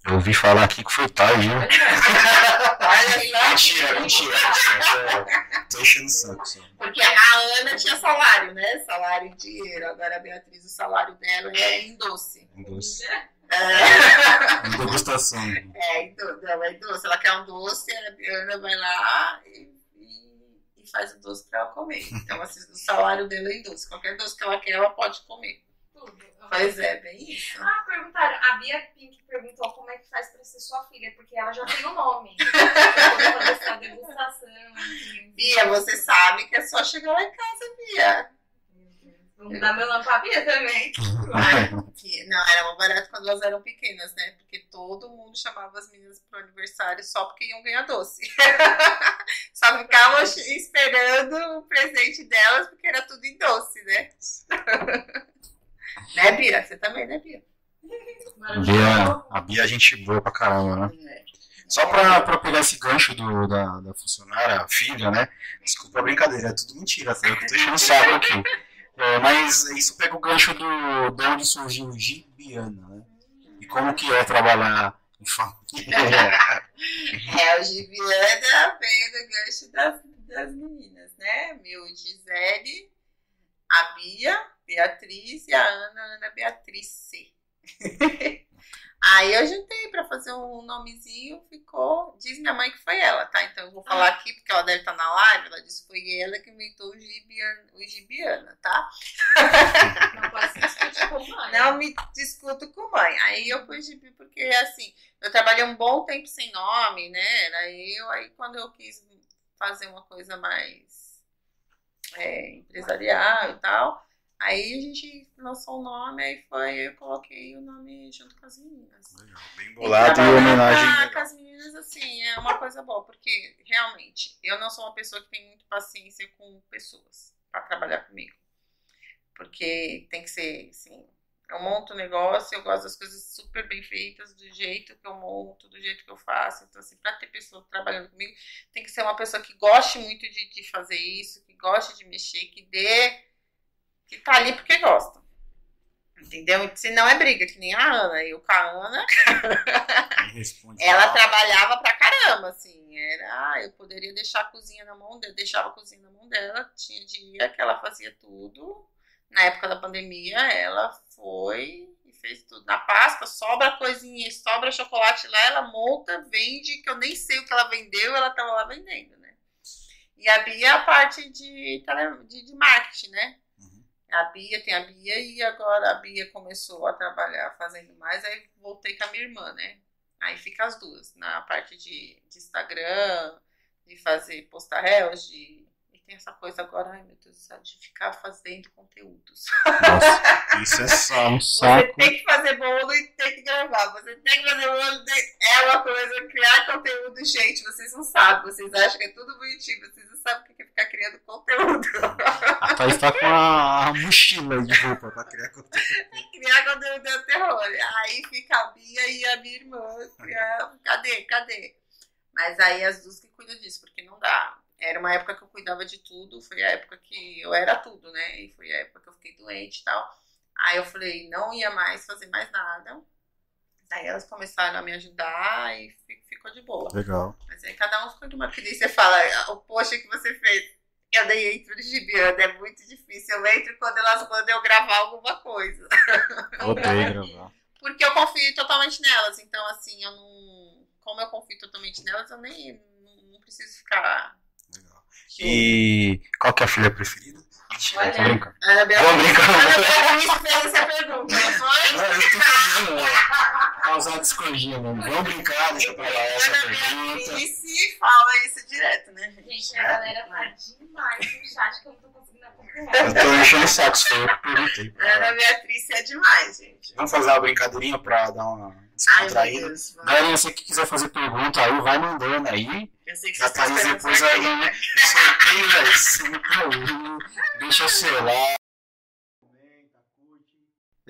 Eu ouvi falar aqui que foi tarde, só. [laughs] Mentira, mentira. mentira. Tô enchendo o saco só. Porque a Ana tinha salário, né? Salário em dinheiro. Agora a Beatriz, o salário dela é em doce. Um doce. É, Uma degustação. [laughs] é, em é em doce. Ela quer um doce, a Ana vai lá e, e- e faz o doce pra ela comer. Então, assim, o salário dela é em doce. Qualquer doce que ela quer, ela pode comer. Tudo. Pois é, bem isso. Ah, perguntaram. A Bia Pink perguntou como é que faz pra ser sua filha, porque ela já tem o nome. Pra poder fazer essa degustação. Bia, você sabe que é só chegar lá em casa, Bia. Vamos dar pra Bia também. Que- Não, era mais barato quando elas eram pequenas, né? Porque todo mundo chamava as meninas pro aniversário só porque iam ganhar doce. [laughs] só ficavam esperando o presente delas porque era tudo em doce, né? [laughs] né, Bia? Você também, né, Bia? Bia, a Bia é gente boa pra caramba, né? É. Só pra, pra pegar esse gancho do, da, da funcionária, a filha, né? Desculpa a brincadeira, é tudo mentira, tá? Eu tô enchendo o saco aqui. É, mas isso pega o gancho do, de onde surgiu o Gibiana, né? E como que é trabalhar em família. [laughs] É, o Giviana veio do gancho das, das meninas, né? Meu Gisele, a Bia, Beatriz e a Ana, Ana Beatrice. [laughs] Aí eu juntei pra fazer um nomezinho, ficou. Diz minha mãe que foi ela, tá? Então eu vou falar aqui, porque ela deve estar na live. Ela disse que foi ela que inventou o Gibiana, o Gibiana tá? [laughs] Não pode se discutir com mãe. Não me discuto com mãe. Aí eu pus Gibi porque, assim, eu trabalhei um bom tempo sem nome, né? Aí eu, aí quando eu quis fazer uma coisa mais é, empresarial e tal, aí a gente lançou o nome, aí foi, eu coloquei o nome junto com as meninas. Bem E bolado e homenagem. com legal. as meninas, assim, é uma coisa boa, porque realmente eu não sou uma pessoa que tem muita paciência com pessoas para trabalhar comigo. Porque tem que ser, assim, eu monto o negócio, eu gosto das coisas super bem feitas, do jeito que eu monto, do jeito que eu faço. Então, assim, para ter pessoa trabalhando comigo, tem que ser uma pessoa que goste muito de, de fazer isso, que goste de mexer, que dê, que tá ali porque gosta. Entendeu? Se não é briga, que nem a Ana. Eu com a Ana, ela trabalhava pra caramba, assim. Era, ah, eu poderia deixar a cozinha na mão dela, deixava a cozinha na mão dela, tinha dia que ela fazia tudo. Na época da pandemia, ela foi e fez tudo. Na Páscoa, sobra coisinha, sobra chocolate lá, ela monta, vende, que eu nem sei o que ela vendeu, ela tava lá vendendo, né? E a Bia, a parte de, de, de marketing, né? A Bia tem a Bia e agora a Bia começou a trabalhar fazendo mais, aí voltei com a minha irmã, né? Aí fica as duas, na parte de, de Instagram, de fazer postar réus, de. Tem essa coisa agora, ai meu Deus do céu, de ficar fazendo conteúdos. Nossa, [laughs] isso é só um Você saco. tem que fazer bolo e tem que gravar. Você tem que fazer bolo. É uma coisa, criar conteúdo, gente. Vocês não sabem. Vocês acham que é tudo bonitinho. Vocês não sabem o que é ficar criando conteúdo. A Thaís tá com a, mochila de roupa pra criar conteúdo. [laughs] criar conteúdo é terror. Aí fica a Bia e a minha irmã. Cadê? Cadê? Mas aí as duas que cuidam disso, porque não dá. Era uma época que eu cuidava de tudo, foi a época que eu era tudo, né? E foi a época que eu fiquei doente e tal. Aí eu falei, não ia mais fazer mais nada. Aí elas começaram a me ajudar e fi- ficou de boa. Legal. Mas aí cada um ficou de uma crise. Você fala, o post que você fez. Eu nem entro de Gibiana, é muito difícil. Eu entro quando elas mandam eu gravar alguma coisa. Odeio gravar. Porque eu confio totalmente nelas. Então, assim, eu não. Como eu confio totalmente nelas, eu nem não preciso ficar. E qual que é a filha preferida? Mentira, tô Olha. brincando. Ana Vamos brincar. Beatriz fez essa pergunta, não foi? Não, eu tô fazendo, né? Causar discordia, mano. Vamos brincar, deixa pra lá essa Ana pergunta. Beatriz fala isso direto, né, gente? Gente, a galera tá demais no chat que eu não tô conseguindo acompanhar. Eu tô enchendo o saco, foi eu que perguntei. Ana. Beatriz é demais, gente. Vamos fazer uma brincadeirinha pra dar uma Vamos. Galera, você que quiser fazer pergunta aí, vai mandando aí. Eu sei que Já vocês tá depois aí, né? sorteio vai ser pra ele. Deixa o seu like.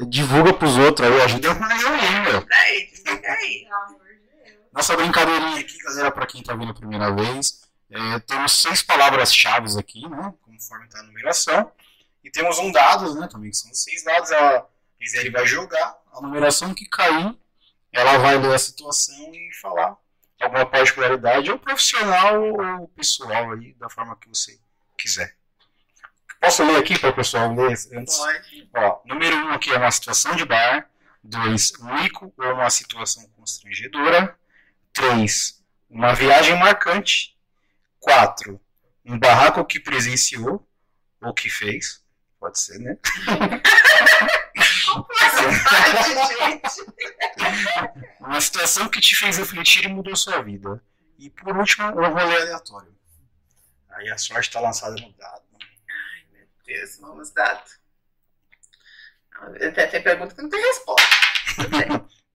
Divulga pros outros aí, ajuda mais aí, meu. Fica aí, fica aí. Pelo amor de Deus. Nossa brincadeirinha aqui, galera, pra quem tá vindo a primeira vez. É, temos seis palavras-chave aqui, né? Conforme tá a numeração. E temos um dado, né? Também que são seis dados. A Gisele vai jogar. A numeração que cair, ela vai ler a situação e falar alguma particularidade, ou profissional ou pessoal aí, da forma que você quiser. Posso ler aqui para o pessoal ler antes? Pode. Ó, número um aqui é uma situação de bar. Dois, mico ou uma situação constrangedora. Três, uma viagem marcante. Quatro, Um barraco que presenciou ou que fez. Pode ser, né? [laughs] gente. Uma situação que te fez refletir e mudou sua vida. E por último, um rolê aleatório. Aí a sorte está lançada no dado. Ai, meu Deus, vamos dado. Tem, tem pergunta que não tem resposta.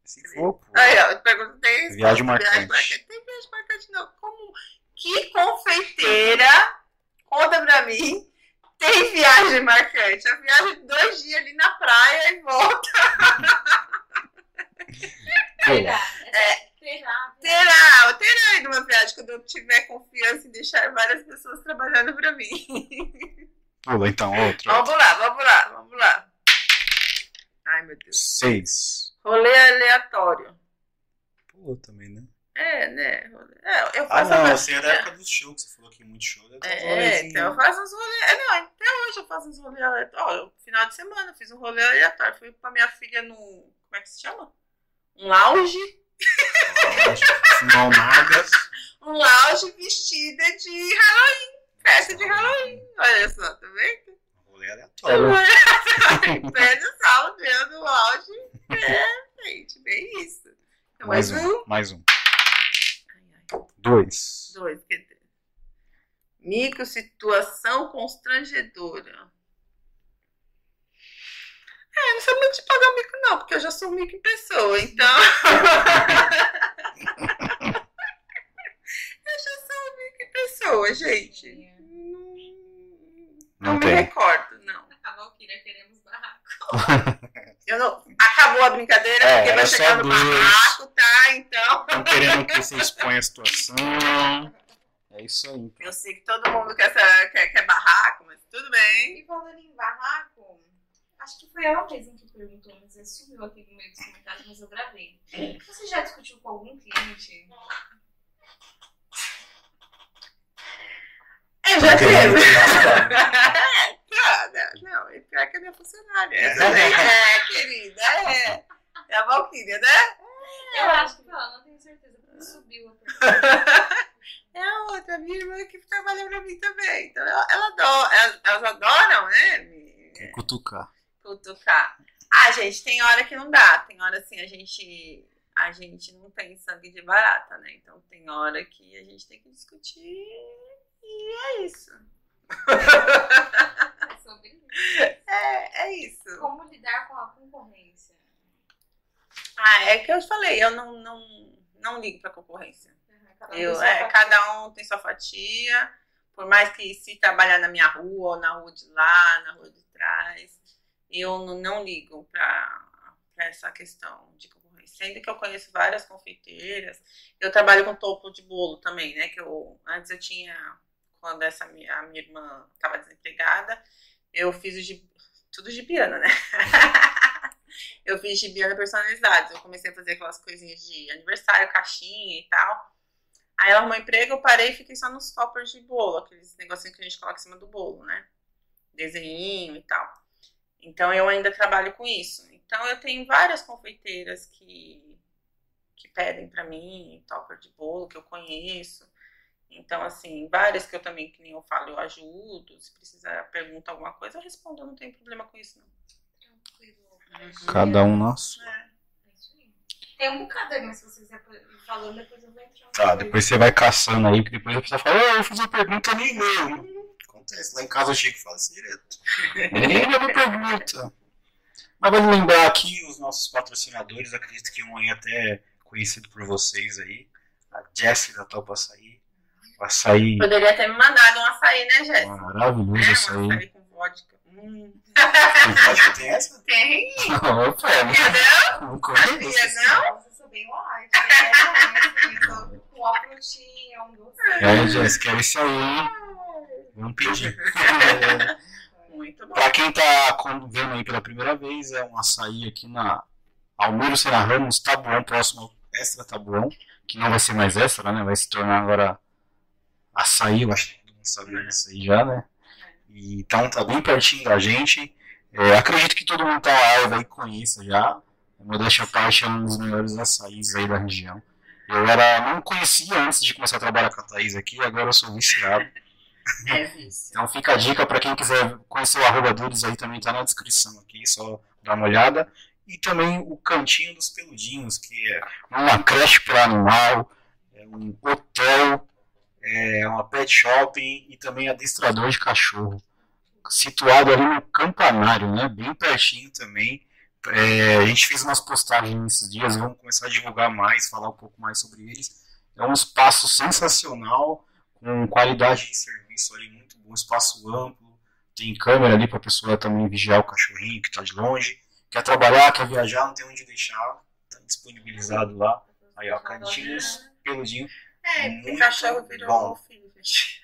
Se for, pô. Aí, ó, pergunta tem resposta. Viagem marcante. Tem viagem marcante, não. Como, que confeiteira, conta pra mim, tem viagem marcante? A viagem de dois dias e volta. [laughs] Terá. É. Terá. Terá, numa viagem quando eu tiver confiança em deixar várias pessoas trabalhando pra mim. Pula então, outro. Vamos lá, vamos lá, vamos lá. Ai, meu Deus. Seis. Rolê aleatório. Pula também, né? É, né? Rolê- É, eu Ah, faço não, uma- você é da época dos shows, que você falou que muito show. né? Então, É, rolezinho. então eu faço uns rolês. É, não, eu faço uns rolês aleatórios. Ó, final de semana fiz um rolê aleatório. Fui pra minha filha no. Como é que se chama? Um lounge. Não nada. [laughs] Um lounge vestida de Halloween. Festa de Halloween. Olha só, tá vendo? Rolê aleatório. Pleno sábado, eu no lounge. É, gente, bem isso. Então, Mais mais um. Mais um. Ai, ai. Dois. Dois, dizer. Micro situação constrangedora. É, não sou muito de pagar mico, não, porque eu já sou mico em pessoa, então. [laughs] eu já sou mico em pessoa, gente. Não, Não me tem. recordo, não. A Valkyria queremos barraco. [laughs] Eu não. Acabou a brincadeira, É, porque vai chegar no dois. barraco, tá? Então. Estão querendo que você exponha [laughs] a situação. É isso aí. então. Eu sei que todo mundo quer, quer, quer barraco, mas tudo bem. E falando em barraco, acho que foi ela mesma que perguntou, mas ela subiu aqui no meio dos comentários, mas eu gravei. Você já discutiu com algum cliente? Eu já teve. É, não, [laughs] não, e pior que é minha funcionária. Essa daí é, querida, é. É a Valkyria, né? Eu acho que ela não tenho certeza, porque subiu até. [laughs] É a outra, minha irmã que trabalha pra mim também. Então ela, ela adora, elas, elas adoram, né? Me Cutucar. cutucar. Ah, gente, tem hora que não dá. Tem hora assim, a gente. A gente não tem sangue de barata, né? Então tem hora que a gente tem que discutir e é isso. É sobre isso. É, é isso. Como lidar com a concorrência? Ah, é que eu falei, eu não, não, não ligo pra concorrência. Cada um Eu, tem sua é, fatia. cada um tem sua fatia. Por mais que se trabalhar na minha rua, ou na rua de lá, na rua de trás, eu não, não ligo pra essa questão de concorrência. Sendo que eu conheço várias confeiteiras. Eu trabalho com topo de bolo também, né? Que eu antes eu tinha, quando essa minha, a minha irmã estava desempregada, eu fiz o gibi, tudo gibiana, né? [laughs] eu fiz gibiana personalizados. Eu comecei a fazer aquelas coisinhas de aniversário, caixinha e tal. Aí ela arrumou emprego, eu parei e fiquei só nos toppers de bolo, aqueles negocinhos que a gente coloca em cima do bolo, né? Desenhinho e tal. Então eu ainda trabalho com isso. Então eu tenho várias confeiteiras que, que pedem pra mim topper de bolo, que eu conheço. Então, assim, várias que eu também, que nem eu falo, eu ajudo. Se precisar perguntar alguma coisa, eu respondo, eu não tenho problema com isso, não. Tranquilo. Cada um nosso. É. Tem um bocado aí, mas se você quiser falando, depois eu vou entrar. Tá, depois você vai caçando aí, que depois a pessoa fala, eu vou fazer uma pergunta nem leu. Acontece, lá em casa o Chico fala assim direto. Nem leu a pergunta. Mas vale lembrar aqui os nossos patrocinadores, acredito que um aí até conhecido por vocês aí, a Jessie da Topa Açaí. O açaí Poderia ter me mandado um açaí, né, Jéssica? maravilhoso, É, um açaí. açaí com vodka. Hum. Acho que tem essa? Tem, Opa, entendeu? não Sabia, conheço. não? Nossa, eu sou bem light. né? Assim, eu tô com uma frutinha, um doce. É, Jess, quero esse aí, hein? Vamos pedir. [laughs] Muito bom. Pra quem tá vendo aí pela primeira vez, é um açaí aqui na Almiro Serra Ramos, Tabuão, próximo ao Extra Tabuão, que não vai ser mais extra, né? Vai se tornar agora açaí, eu acho que todo mundo sabe disso aí já, né? E, então tá bem pertinho da gente. É, acredito que todo mundo tá live aí conheça já. Modéstia à parte é um dos melhores açaís aí da região. Eu era, não conhecia antes de começar a trabalhar com a Thaís aqui, agora eu sou viciado. É vício. Então fica a dica para quem quiser conhecer o arroba Dudes aí também tá na descrição aqui, só dá uma olhada. E também o Cantinho dos Peludinhos, que é uma creche para animal, é um hotel, é uma pet shopping e também adestrador de cachorro. Situado ali no Campanário, né? Bem pertinho também. É, a gente fez umas postagens nesses dias, vamos começar a divulgar mais, falar um pouco mais sobre eles. É um espaço sensacional, com qualidade de serviço ali muito bom, espaço amplo, tem câmera ali para a pessoa também vigiar o cachorrinho que está de longe. Quer trabalhar, quer viajar, não tem onde deixar, está disponibilizado lá. Aí, ó, cantinhos, peludinho. É, Muito porque cachorro virou bom. filho, gente.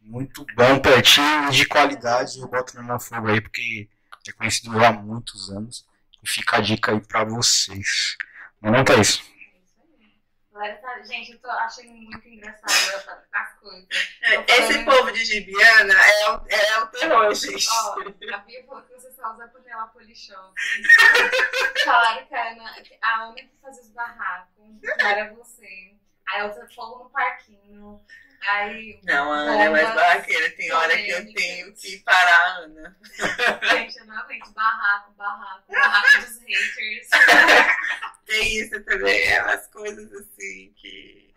Muito bom, pertinho, de qualidade. Eu boto na minha fogo aí porque é conhecido há muitos anos. E fica a dica aí pra vocês. Não é? É isso tá- Gente, eu tô achando muito engraçado as coisas. Esse povo de Gibiana é o, é o terror, gente. Ó, a Bia falou que você só usa panela polichão. Falaram que a Ana, a Ana que fazia os barracos, não era você. Aí a outra falou no parquinho. Aí. Não, a Ana é mais barraqueira. Tem hora que eu tenho que parar a Ana. Gente, eu não aguento. Barraco, barraco, barraco dos haters. [laughs] Tem isso também, é umas coisas assim que.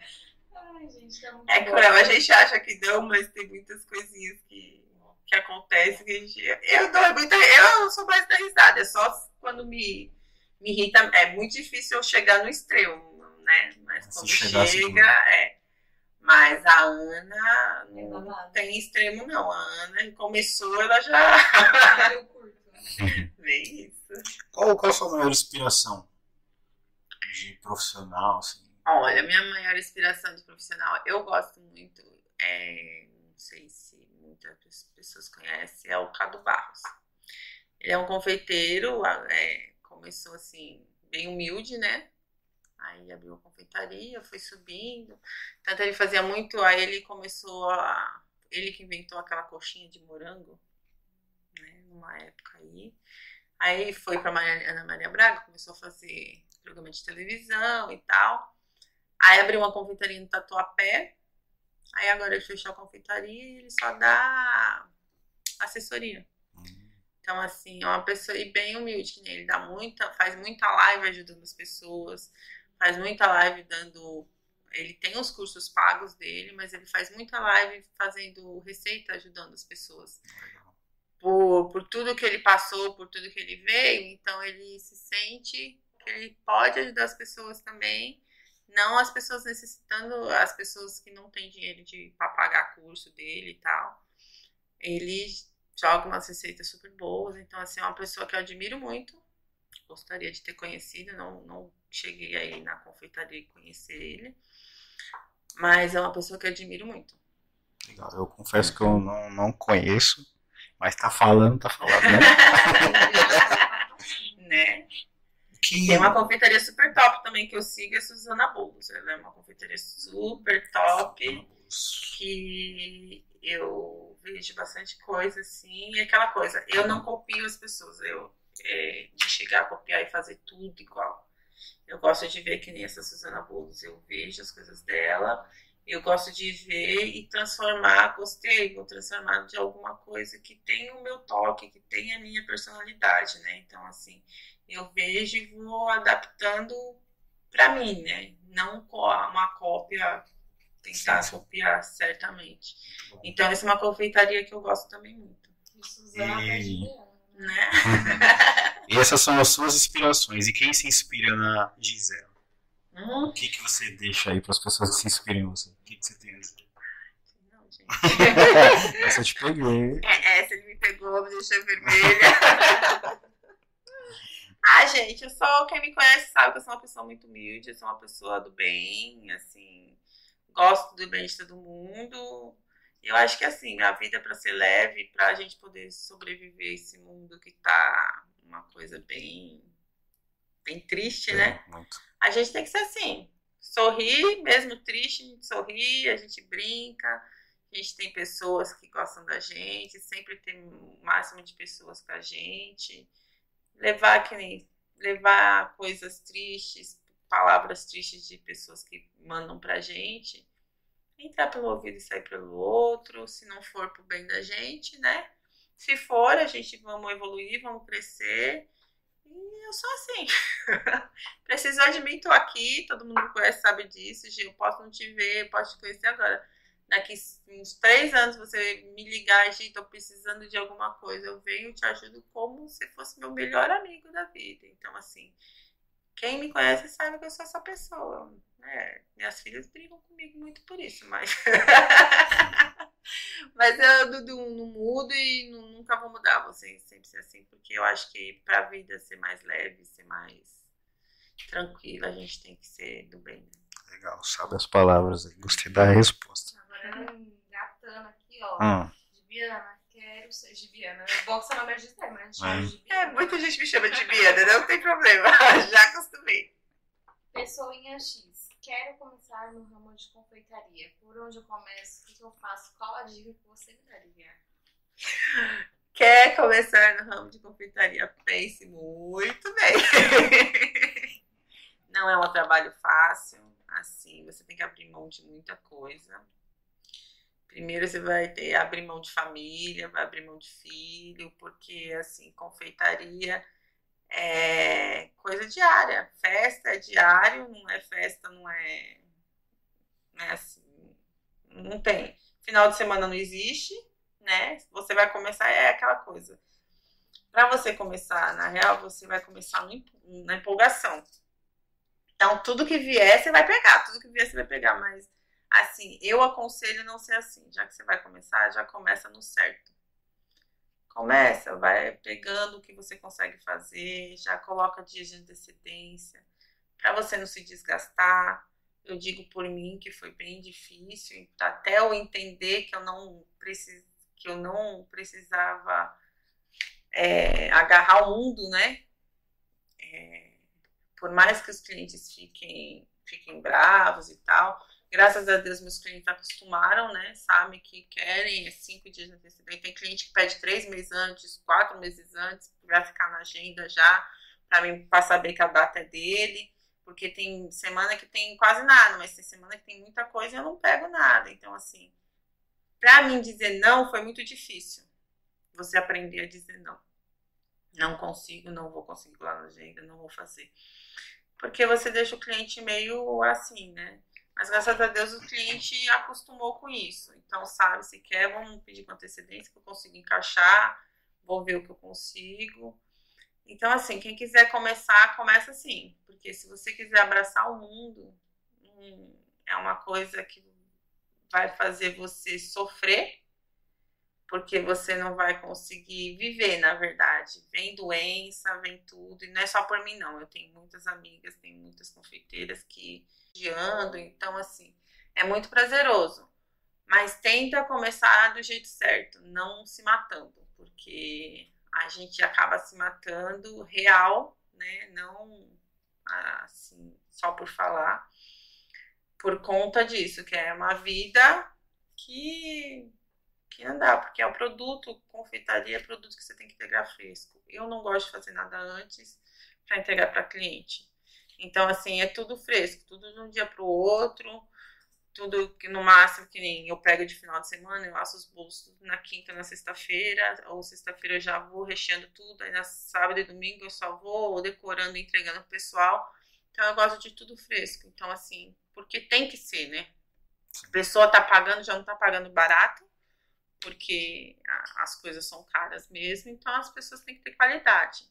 Ai, gente, tá muito É bom. cruel, a gente acha que não, mas tem muitas coisinhas que, que acontecem que a gente. Eu dou muita. Eu sou mais da risada, é só quando me, me irrita. É muito difícil eu chegar no extremo, né? Mas quando assim, chega, é. Mas a Ana É não tem extremo, não. A Ana começou, ela já. [laughs] Vê isso. Qual, qual a sua maior inspiração de profissional? Assim? Olha, minha maior inspiração de profissional, eu gosto muito, é, não sei se muitas pessoas conhecem, é o Cado Barros. Ele é um confeiteiro, é, começou assim, bem humilde, né? Aí abriu a confeitaria, foi subindo. Tanto ele fazia muito, aí ele começou a. Ele que inventou aquela coxinha de morango, né? Numa época aí. Aí foi para Ana Maria Braga, começou a fazer programa de televisão e tal. Aí abriu uma confeitaria no Tatuapé. Aí agora ele fechou a confeitaria e ele só dá assessoria. Então, assim, é uma pessoa e bem humilde, nem ele dá muita, faz muita live ajudando as pessoas, faz muita live dando. Ele tem os cursos pagos dele, mas ele faz muita live fazendo receita ajudando as pessoas. Por, por tudo que ele passou, por tudo que ele veio, então ele se sente que ele pode ajudar as pessoas também. Não as pessoas necessitando, as pessoas que não têm dinheiro de para pagar curso dele e tal. Ele joga umas receitas super boas. Então, assim, é uma pessoa que eu admiro muito. Gostaria de ter conhecido, não, não cheguei aí na confeitaria e conhecer ele. Mas é uma pessoa que eu admiro muito. Legal. Eu confesso que eu não, não conheço, mas tá falando, tá falando, né? [laughs] né? Que... Tem uma confeitaria super top também que eu sigo, é Suzana Bolos. Ela é uma confeitaria super top. que eu vejo bastante coisa assim, e aquela coisa, eu não copio as pessoas, eu é, de chegar a copiar e fazer tudo igual. Eu gosto de ver que nem essa Suzana Boulos, eu vejo as coisas dela, eu gosto de ver e transformar, gostei, vou transformar de alguma coisa que tem o meu toque, que tem a minha personalidade, né? Então, assim, eu vejo e vou adaptando para mim, né? Não com uma cópia tentar Sim, copiar certamente. Então, essa é uma confeitaria que eu gosto também muito, Suzana E- tá Juliana. Né? E essas são as suas inspirações. E quem se inspira na Gisela? Hum, O que, que você deixa aí para as pessoas que se inspirem em você? O que, que você tem a dizer? não, gente. [laughs] Essa eu te peguei. É, essa ele me pegou, me deixou vermelha. [laughs] ah, gente, eu sou. Quem me conhece sabe que eu sou uma pessoa muito humilde, eu sou uma pessoa do bem, assim. Gosto do bem de todo mundo. Eu acho que, assim, a vida é pra ser leve, pra gente poder sobreviver a esse mundo que tá uma coisa bem. bem triste, né? Muito. a gente tem que ser assim. Sorrir, mesmo triste, a gente sorri, a gente brinca, a gente tem pessoas que gostam da gente, sempre tem o máximo de pessoas com a gente. Levar que nem levar coisas tristes, palavras tristes de pessoas que mandam pra gente. Entrar pelo ouvido e sair pelo outro, se não for pro bem da gente, né? Se for, a gente vamos evoluir, vamos crescer. E eu sou assim. [laughs] Precisar de mim, tô aqui, todo mundo me conhece, sabe disso. Eu posso não te ver, posso te conhecer agora. Daqui uns três anos você me ligar, gente, tô precisando de alguma coisa. Eu venho, te ajudo como se fosse meu melhor amigo da vida. Então, assim, quem me conhece sabe que eu sou essa pessoa. É, minhas filhas brigam comigo muito por isso, mas. [laughs] mas eu não, não mudo e não, nunca vou mudar. Vou sempre ser assim, porque eu acho que pra vida ser mais leve, ser mais tranquila, a gente tem que ser do bem. Né? Legal, sabe as palavras. Gostei da resposta. Agora, engatando aqui, ó. Hum. Gibiana, quero ser Gibiana. Bom que seu nome é Gisele, mas É. É, muita gente me chama de Biana, não tem problema. [laughs] Já acostumei. Pessoinha X. Quero começar no ramo de confeitaria. Por onde eu começo? O que eu faço? Qual a dica que você me daria? [laughs] Quer começar no ramo de confeitaria? Pense muito bem. [laughs] Não é um trabalho fácil. Assim, você tem que abrir mão de muita coisa. Primeiro você vai ter abrir mão de família, vai abrir mão de filho, porque assim, confeitaria é coisa diária. Festa é diário, não é festa, não é, não é assim, não tem. Final de semana não existe, né? Você vai começar, é aquela coisa. Para você começar, na real, você vai começar na empolgação. Então, tudo que vier, você vai pegar. Tudo que vier, você vai pegar. Mas, assim, eu aconselho não ser assim. Já que você vai começar, já começa no certo. Começa, vai pegando o que você consegue fazer, já coloca dias de antecedência, para você não se desgastar. Eu digo por mim que foi bem difícil, até eu entender que eu não, precis, que eu não precisava é, agarrar o mundo, né? É, por mais que os clientes fiquem, fiquem bravos e tal, graças a Deus meus clientes acostumaram, né? Sabem que querem é cinco dias de antecedência. Tem cliente que pede três meses antes, quatro meses antes, para ficar na agenda já, para mim para saber que a data é dele. Porque tem semana que tem quase nada, mas tem semana que tem muita coisa e eu não pego nada. Então, assim, para mim dizer não foi muito difícil. Você aprender a dizer não. Não consigo, não vou conseguir lá na agenda, não vou fazer. Porque você deixa o cliente meio assim, né? Mas graças a Deus o cliente acostumou com isso. Então, sabe, se quer, vamos pedir com antecedência que eu consigo encaixar, vou ver o que eu consigo. Então, assim, quem quiser começar, começa assim. Porque se você quiser abraçar o mundo, hum, é uma coisa que vai fazer você sofrer, porque você não vai conseguir viver, na verdade. Vem doença, vem tudo, e não é só por mim, não. Eu tenho muitas amigas, tenho muitas confeiteiras que ando, então, assim, é muito prazeroso. Mas tenta começar do jeito certo, não se matando, porque a gente acaba se matando real, né? Não assim, só por falar, por conta disso, que é uma vida que, que dá, porque é o produto, confeitaria é produto que você tem que entregar fresco. Eu não gosto de fazer nada antes para entregar para cliente. Então, assim, é tudo fresco, tudo de um dia para o outro, tudo que no máximo que nem eu pego de final de semana, eu faço os bolos na quinta, na sexta-feira, ou sexta-feira eu já vou recheando tudo, aí na sábado e domingo eu só vou decorando e entregando pro pessoal. Então eu gosto de tudo fresco. Então, assim, porque tem que ser, né? A pessoa tá pagando, já não tá pagando barato, porque as coisas são caras mesmo, então as pessoas têm que ter qualidade.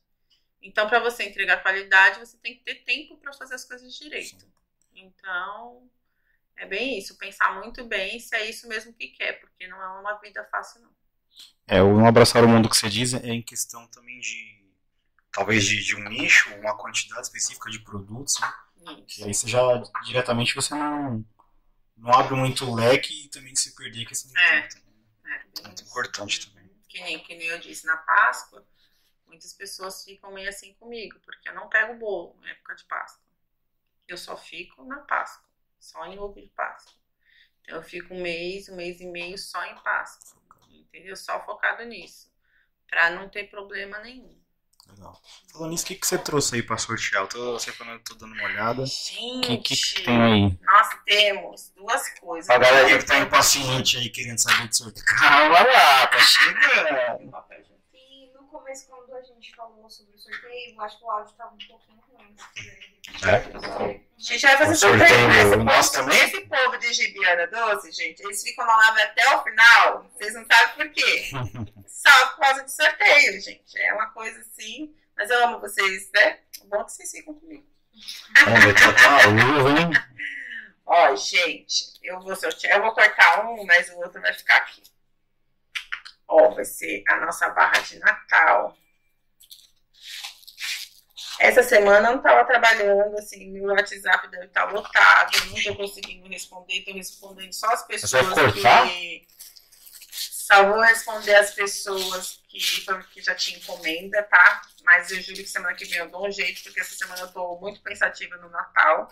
Então, para você entregar qualidade, você tem que ter tempo para fazer as coisas direito. Então, é bem isso, pensar muito bem se é isso mesmo que quer, porque não é uma vida fácil, não. É, o não abraçar o mundo que você diz é em questão também de, talvez de, de um nicho, uma quantidade específica de produtos, né? Isso. Que aí você já, diretamente, você não, não abre muito o leque e também se perder que esse É. tempo. É, Muito importante também. Que nem, que nem eu disse na Páscoa, muitas pessoas ficam meio assim comigo, porque eu não pego bolo na época de Páscoa. Eu só fico na Páscoa, só em ovo de Páscoa. Então eu fico um mês, um mês e meio só em Páscoa, entendeu? Só focado nisso, pra não ter problema nenhum. Legal. Falando nisso, o que, que você trouxe aí pra sortear? Eu tô separando, tô dando uma olhada. O Gente, que, que, que tem aí? nós temos duas coisas. A galera que tá impaciente aí querendo saber de sorteio. Calma lá, tá chegando. No começo, quando a gente falou sobre o sorteio, eu acho que o áudio tava um pouquinho ruim. repetir. É? A gente vai fazer sorteio. sorteio né? Esse nosso povo- também? Esse povo de Gibiana Doce, gente, eles ficam na live até o final. Vocês não sabem por quê. [laughs] Só por causa de sorteio, gente. É uma coisa assim. Mas eu amo vocês, né? É bom que vocês ficam comigo. Vamos ver, tá? Ó, gente, eu vou sortear. Eu vou cortar um, mas o outro vai ficar aqui. Ó, vai ser a nossa barra de Natal. Essa semana eu não estava trabalhando, assim, meu WhatsApp deve estar lotado, eu não estou conseguindo responder, estou respondendo só as pessoas que. Só vou responder as pessoas que, que já tinha encomenda, tá? Mas eu juro que semana que vem eu dou um jeito, porque essa semana eu tô muito pensativa no Natal.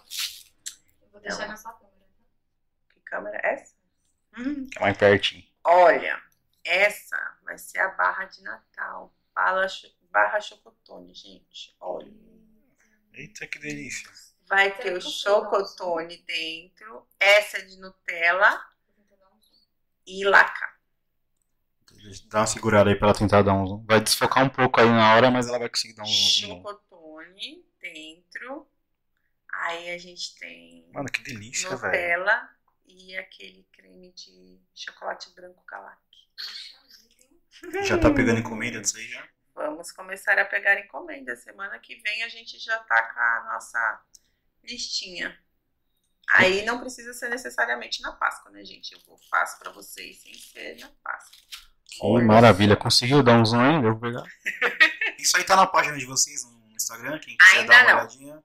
Eu vou deixar na sua câmera. tá? Que câmera é essa? Hum. Fica mais pertinho. Olha, essa vai ser a barra de Natal. Barra, barra chocotone, gente. Olha. Eita, que delícia. Vai ter o chocotone dentro. Essa é de Nutella e laca. Dá uma segurada aí pra ela tentar dar um zoom. Vai desfocar um pouco aí na hora, mas ela vai conseguir dar um zoom. Chocotone dentro. Aí a gente tem Mano, que delícia, velho. Nutella e aquele creme de chocolate branco hein? Já tá pegando encomenda disso aí já? Vamos começar a pegar encomenda. Semana que vem a gente já tá com a nossa listinha. Aí não precisa ser necessariamente na Páscoa, né, gente? Eu vou faço pra vocês sem ser na Páscoa. Oh, maravilha. Conseguiu dar um zoom ainda? Eu vou pegar. [laughs] [laughs] Isso aí tá na página de vocês no Instagram, quem quiser Ainda dar uma não. olhadinha.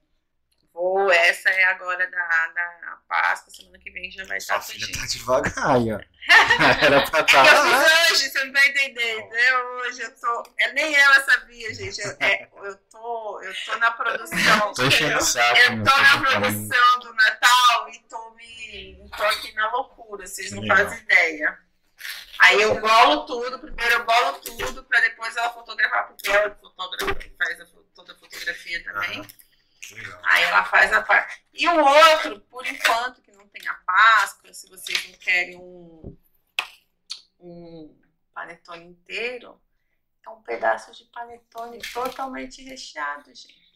Vou, essa é agora da, da Páscoa. Semana que vem já vai estar Sua filha fugindo. tá devagar aí, ó. [laughs] Era pra É que eu tá. fiz hoje, você não tá entendendo. É hoje, eu tô. é, nem ela sabia, gente. Eu, é, eu, tô, eu tô na produção. Tô enchendo saco. Eu tô na brincando. produção do Natal e tô me. tô aqui na loucura, vocês não Legal. fazem ideia. Aí eu bolo tudo, primeiro eu bolo tudo, pra depois ela fotografar, porque ela fotografa, faz a, toda a fotografia também. Aham. Aí ela faz a parte. E o outro, por enquanto, que não tem a Páscoa, se vocês não querem um, um panetone inteiro, é um pedaço de panetone totalmente recheado, gente.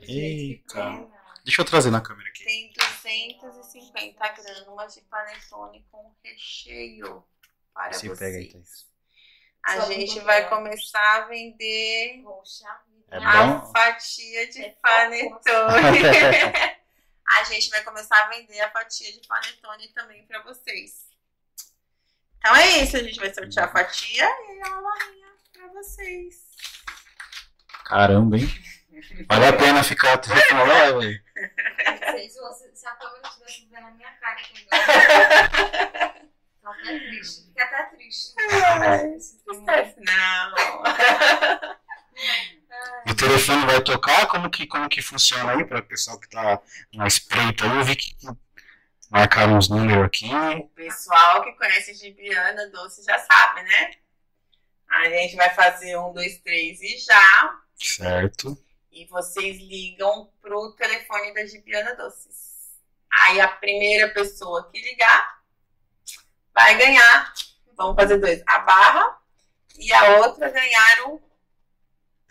Ver Eita. ficam. Deixa eu trazer na câmera aqui. Tem 250 gramas de panetone com recheio para Se vocês. pega aí, Thaís. A Só gente um vai começar a vender Poxa. É a bom? fatia de É panetone. [laughs] a gente vai começar a vender a fatia de panetone também para vocês. Então é isso, a gente vai sortear a fatia e a barrinha para vocês. Caramba, hein? Vale a pena ficar até o final da live aí. Se, a câmera estivesse vendo a minha cara aqui agora. [laughs] Tá até triste. Fica até triste. Ai, Esquece, não. [laughs] O telefone vai tocar? Como que, como que funciona aí para o pessoal que tá na espreita? Eu vi que marcaram uns números aqui. O pessoal que conhece Gibiana Doce já sabe, né? A gente vai fazer um, dois, três e já. Certo. E vocês ligam pro telefone da Gibiana Doces. Aí a primeira pessoa que ligar vai ganhar. Vamos fazer dois. A barra e a outra ganhar o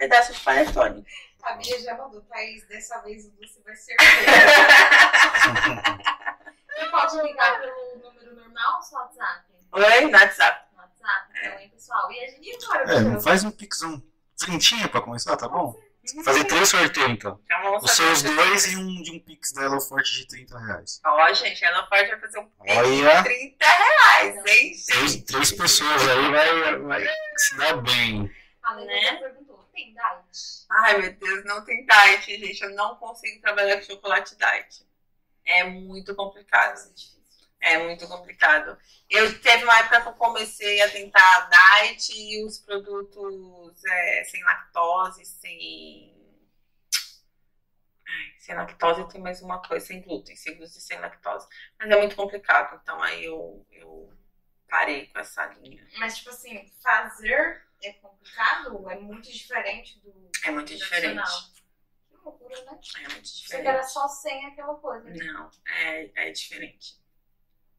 pedaço de panetone. A Bia já mandou, Thaís, dessa vez o doce vai ser Você [laughs] pode ligar pelo número normal ou só WhatsApp? Oi, no WhatsApp. No WhatsApp, então, hein, pessoal? E a gente e agora, É, Bia? faz um pixão. Trintinha pra começar, tá bom? Fazer três sorteios então. Então Os seus dois e um de um pix da Hello Forte de 30 reais. Ó, gente, ela pode vai fazer um pix Olha. de 30 reais, hein, Três, gente? três pessoas aí vai, vai se dar bem. A Lena Né? perguntou, tem diet? Ai, meu Deus, não tem diet, gente. Eu não consigo trabalhar com chocolate diet. É muito complicado. É. É muito complicado. Eu teve uma época que eu comecei a tentar diet e os produtos é, sem lactose, sem. Ai, sem lactose tem mais uma coisa, sem glúten, sem glúten e sem lactose. Mas é muito complicado, então aí eu, eu parei com essa linha. Mas, tipo assim, fazer é complicado, é muito diferente do É muito diferente. tradicional. Que loucura, né? É muito Você diferente. era só sem aquela coisa. Não, é, é diferente.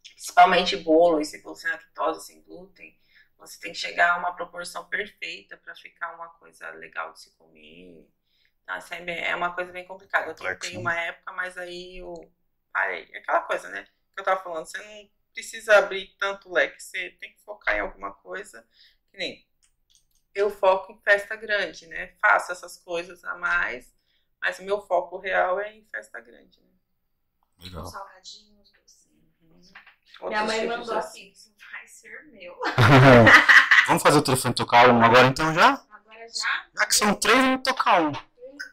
Principalmente bolo, e se for sem lactose, sem glúten, você tem que chegar a uma proporção perfeita para ficar uma coisa legal de se comer. Então, assim, é é uma coisa bem complicada. Eu tentei né? uma época, mas aí eu parei. É aquela coisa, né? Que eu tava falando, você não precisa abrir tanto leque, você tem que focar em alguma coisa. Que nem eu foco em festa grande, né? Faço essas coisas a mais, mas o meu foco real é em festa grande, né? Legal. Salgadinhos, docinhos. Minha mãe mandou assim. assim, isso vai ser meu. [laughs] Vamos fazer o telefone tocar um agora então já? Agora já? Já que são três, vamos tocar um.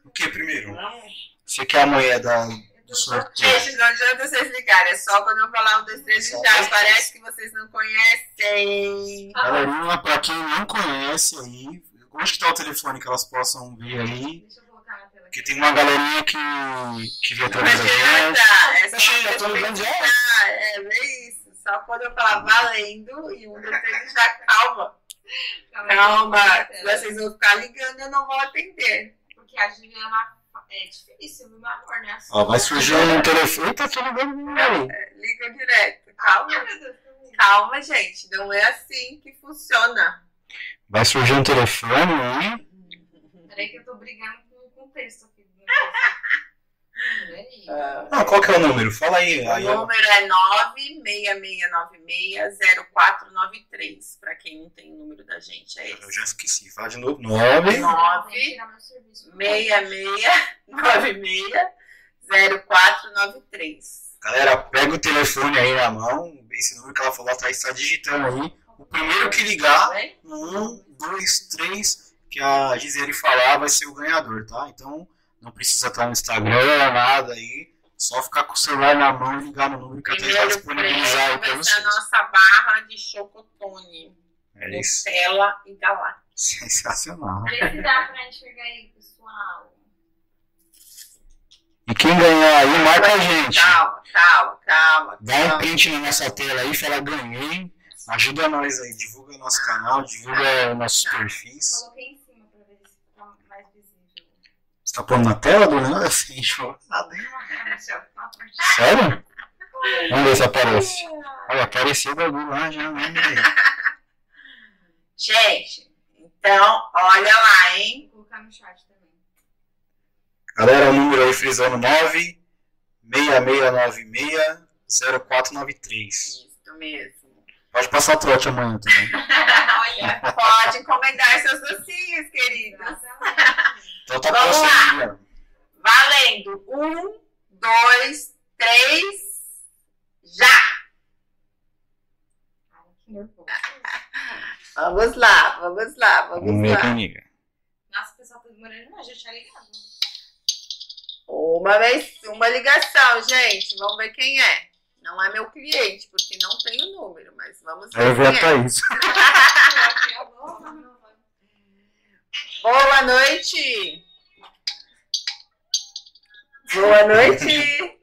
O que primeiro? Não. Você quer a mulher da, Eu do sorteio? Gente, não adianta vocês ligarem, é só quando eu falar um, dois, três e já. Parece que vocês não conhecem. Galerinha, pra quem não conhece aí, onde que tá o telefone que elas possam ver aí? Deixa eu colocar na tela Porque tem uma galerinha que, que vê Não todas as vezes. adianta, é só Achei, eu tô ligando já. pensar, É, é isso. Só quando eu falar valendo e um, dois, três e já, calma. Calma Calma, vocês vão ficar ligando, eu não vou atender. Porque a Juliana é difícil, viu, meu amor, né? Ó, vai surgir um telefone. Tá ligando aí. Liga direto, calma. Ai, meu Deus, calma gente, não é assim que funciona. Vai surgir um telefone aí. Peraí que eu tô brigando com, com o texto aqui. [laughs] Peraí. Ah, Ah, qual que é o número? Fala aí. O aí ó. número é 966960493. Pra quem não tem o número da gente, é Eu esse. já esqueci. Fala de novo. Nove. Nove. Vem tirar meu serviço. 66960493. Galera, pega o telefone aí na mão. Esse número que ela falou atrás está digitando aí. O primeiro que ligar, um, dois, três, que a Gisele falar vai ser o ganhador, tá? Então não precisa estar no Instagram, nada aí. Só ficar com o celular na mão e ligar no número que a gente vai disponibilizar aí pra vai ser a vocês. nossa barra de chocotone. É isso. Nutella e Galá. Sensacional. Vê se dá pra enxergar aí, pessoal. E quem ganhar aí, marca a gente. Calma, calma, calma. Dá um calma. print na nossa tela aí, fala ganhei. Ajuda nós aí, divulga nosso canal, divulga nossos perfis. Coloquei em cima pra ver se fica mais visível. Você tá pondo na tela do negócio? Assim, deixa Sério? Vamos ver se aparece. Olha, apareceu o bagulho lá já, né? Gente, então, olha lá, hein? Vou colocar no chat também. Galera, o número aí frisando 9 6696 0493. Isso mesmo. Pode passar trote amanhã também. [laughs] Olha. Pode encomendar seus docinhos, queridos. Então tá Vamos lá. Valendo. Um, dois, três, já! Ai, que nervoso. Vamos lá, vamos lá, Vamos vamos ver lá. quem liga. Nossa, o pessoal tá demorando demais, já tinha ligado. Uma vez, uma ligação, gente. Vamos ver quem é. Não é meu cliente, porque não tem o número, mas vamos Eu ver vi quem a é. Thaís. Boa noite! Boa noite!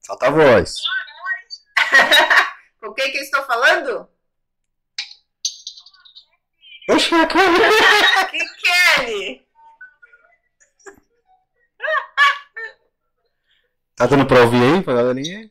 Solta a voz. [laughs] Com quem que eu estou falando? Oxe, a cara. [laughs] Que Kelly! Tá dando pra ouvir aí, pra galerinha?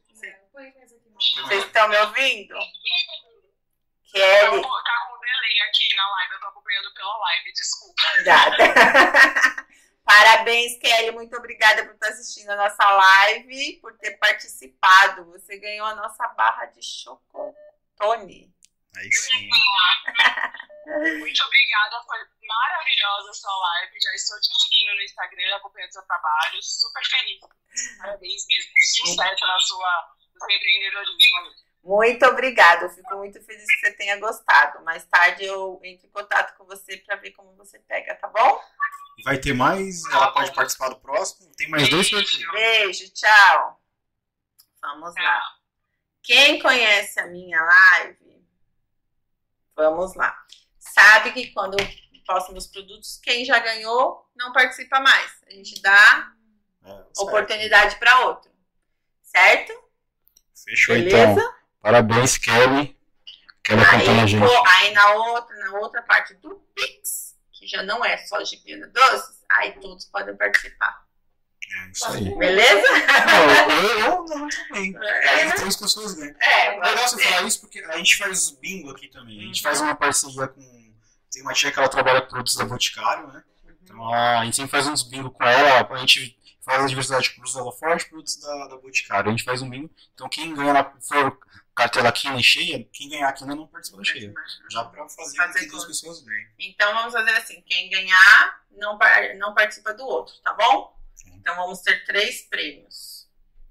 Põe mais aqui no- Vocês estão me ouvindo? Tá Kelly, com, tá com delay aqui na live, eu tô acompanhando pela live, desculpa. obrigada. [laughs] Parabéns, Kelly. Muito obrigada por estar assistindo a nossa live, por ter participado. Você ganhou a nossa barra de chocotone. Aí sim. [laughs] Muito obrigada, foi maravilhosa a sua live. Já estou te seguindo no Instagram, acompanhando seu trabalho. Super feliz. Parabéns mesmo. Sucesso na sua, empreendedorismo. Muito obrigada. Eu fico muito feliz que você tenha gostado. Mais tarde eu entro em contato com você para ver como você pega, tá bom? Vai ter mais, ela pode participar do próximo. Tem mais dois sorteios. Beijo, tchau. Vamos lá. Tchau. Quem conhece a minha live, vamos lá. Sabe que quando eu posto meus produtos, quem já ganhou não participa mais. A gente dá É, oportunidade para outro. Certo? Fechou Beleza? então. Parabéns, Kelly. Quero acompanhar a Aí, gente. pô, aí na outra, na outra parte do Pix, que já não é só Gibina Doces, aí todos podem participar. É isso aí. Beleza? Não, eu, não também. É, Aí três pessoas ganham. é, É legal você falar isso porque a gente faz bingo aqui também. A gente faz uma parceria com. Tem uma tia que ela trabalha com produtos da Boticário, né? Então a gente sempre faz uns bingo com ela. A gente faz a diversidade Loforte e produtos da, da Boticário. A gente faz um bingo. Então quem ganha na for cartela quina cheia, quem ganhar a quina não participa da cheia. Já pra fazer, Fazer que com- pessoas ganhem. Então vamos fazer assim: quem ganhar não, não participa do outro, tá bom? Então vamos ter três prêmios.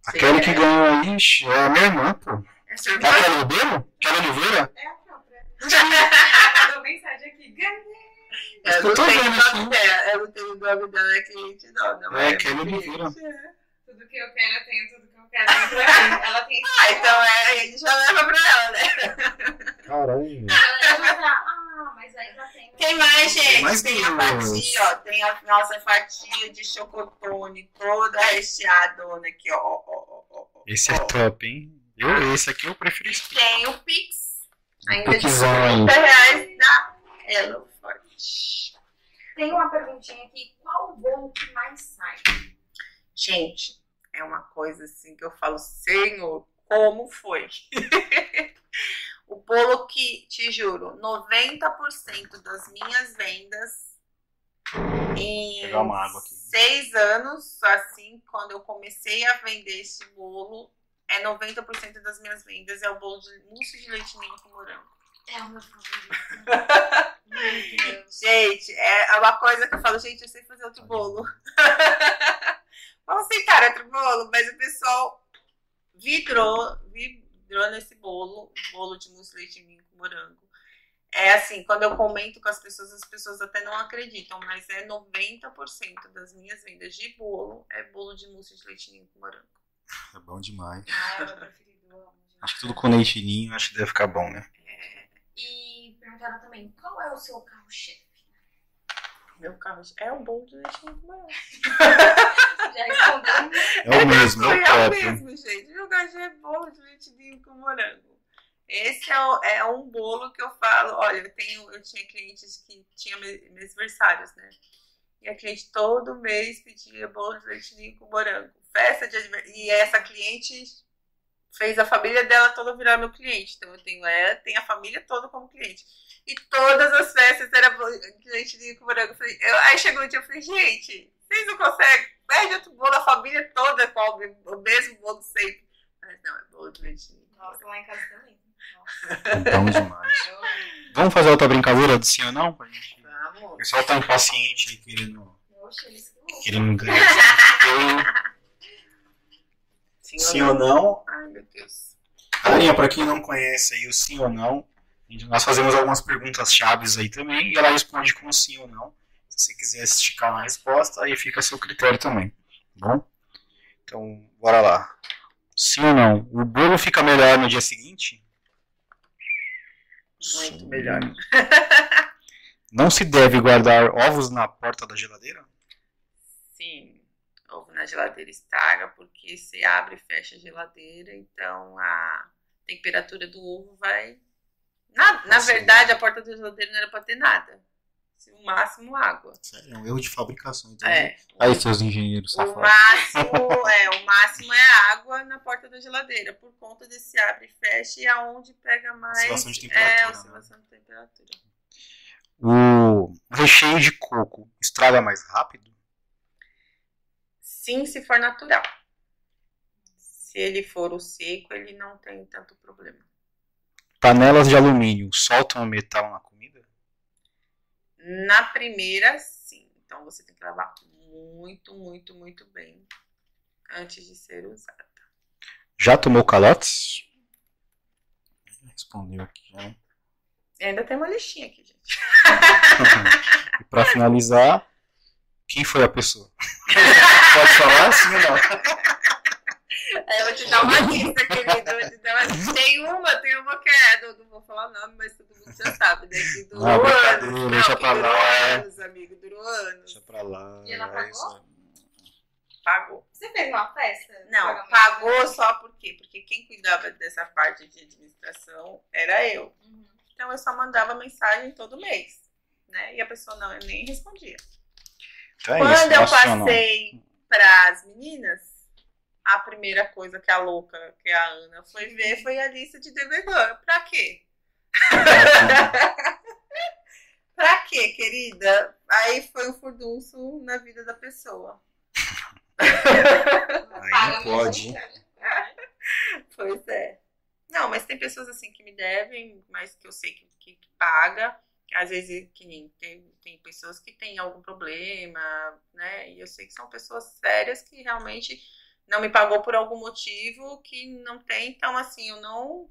Aquela que ganhou aí é a minha irmã, pô. É É surpresa. a Kelly Ribeiro? Kelly Oliveira? É a própria. Mandou mensagem aqui. Ganhei. Tô não o nome dela, eu não tenho nome dela, é cliente não. não É, é Kelly. Oliveira. Tudo que eu quero, eu tenho. Tudo que eu quero, eu tenho. Ela tem. Ah, então é, a gente já leva pra ela, né? Caralho. Falar, ah, mas aí já tem. Tem mais, gente. Tem mais tem a fatia, ó. Tem a nossa fatia de chocotone toda recheadona aqui, ó. ó, ó, ó, ó, Esse ó. é top, hein? Eu, esse aqui eu prefiro esse. Tem o Pix. Ainda de Pixão aí. 30 reais da Hello Forte. Tem uma perguntinha aqui. Qual o bolo que mais sai? Gente, é uma coisa assim que eu falo, Senhor, como foi? [laughs] o bolo que, te juro, 90% das minhas vendas em Pegar uma água aqui. seis anos, assim, quando eu comecei a vender esse bolo, é 90% das minhas vendas é o bolo de mousse de leite ninho com morango. É o meu favorito. Meu Deus. [laughs] Gente, é uma coisa que eu falo, gente, eu sei fazer outro bolo. [laughs] Vamos tentar outro bolo, mas o pessoal vidrou, vidrou nesse bolo, bolo de mousse de leite ninho com morango. É assim, quando eu comento com as pessoas, as pessoas até não acreditam, mas é 90% das minhas vendas de bolo é bolo de mousse de leite ninho com morango. É bom demais. Ah, é o meu preferido. eu amo. Acho que tudo com leitinho, acho que deve ficar bom, né? E perguntaram também, qual é o seu carro-chefe? Meu carro é um bolo de leite morango. Já respondeu? É o mesmo, é o mesmo, gente. Meu cachê é bolo de leite ninho com morango. Esse é, o- é um bolo que eu falo. Olha, eu, tenho, eu tinha clientes que tinham me- mêsversários, né? E a cliente todo mês pedia bolo de leite ninho com morango. Festa de aniversário. E essa cliente fez a família dela toda virar meu cliente. Então eu tenho ela, tem a família toda como cliente. E todas as festas era bolo de morango. Eu aí chegou um dia eu falei, gente, vocês não conseguem? Pede outro bolo, a família toda come o mesmo bolo sempre. Mas não, é bolo de leite Nossa, lá em casa também. Nossa, bom demais. Vamos fazer outra brincadeira de sim ou não? Pra gente- O Vamos. pessoal tá impaciente aí querendo, Oxe, eles querendo ganhar. [laughs] Sim ou não? Ai, meu Deus. Pra quem não conhece aí o sim ou não, nós fazemos algumas perguntas chaves aí também e ela responde com sim ou não. Se você quiser esticar na resposta, aí fica a seu critério também. Tá bom? Então, bora lá. Sim ou não? O bolo fica melhor no dia seguinte? Muito Sim. melhor. Não se deve guardar ovos na porta da geladeira? Sim. Ovo na geladeira estraga porque você abre e fecha a geladeira, então a temperatura do ovo vai. Na, na Sim. verdade, a porta da geladeira não era pra ter nada. O máximo água. Sério, é um erro de fabricação. Então, É. Aí, seus engenheiros O safados. máximo, é, o máximo é água na porta da geladeira, por conta desse abre e fecha e aonde pega mais. Oscilação de temperatura, É, né? oscilação de temperatura. O recheio de coco estraga mais rápido? Sim, se for natural. Se ele for o seco, ele não tem tanto problema. Panelas de alumínio soltam o metal na comida? Na primeira, sim. Então você tem que lavar muito, muito, muito bem antes de ser usada. Já tomou calotes? Respondeu aqui já. E ainda tem uma listinha aqui, gente. [laughs] e pra finalizar, quem foi a pessoa? [laughs] Pode falar sim ou não? É, eu vou te dar uma lista, querido. te dar uma- Tem uma, tem uma que é, não, não vou falar o nome, mas todo mundo já sabe, né? Que durou Não, brincadeira, anos. deixa que pra durou lá. anos, amigo, durou anos. Deixa pra lá. E ela é pagou? isso aí. Pagou. Você fez uma festa? Não, pagou só por quê? Porque quem cuidava dessa parte de administração era eu. Uhum. Então eu só mandava mensagem todo mês, né? E a pessoa não, eu nem respondia. Então é Quando isso, eu passei para as meninas, a primeira coisa que a louca, que é a Ana, foi ver foi a lista de devedor. Pra quê? [laughs] Pra quê, querida? Aí foi um furdunço na vida da pessoa. [laughs] Aí Paga não pode. Pois é. Não, mas tem pessoas assim que me devem, mas que eu sei que, que, que paga. Às vezes que nem tem, tem pessoas que têm algum problema, né? E eu sei que são pessoas sérias que realmente não me pagou por algum motivo que não tem. Então, assim, eu não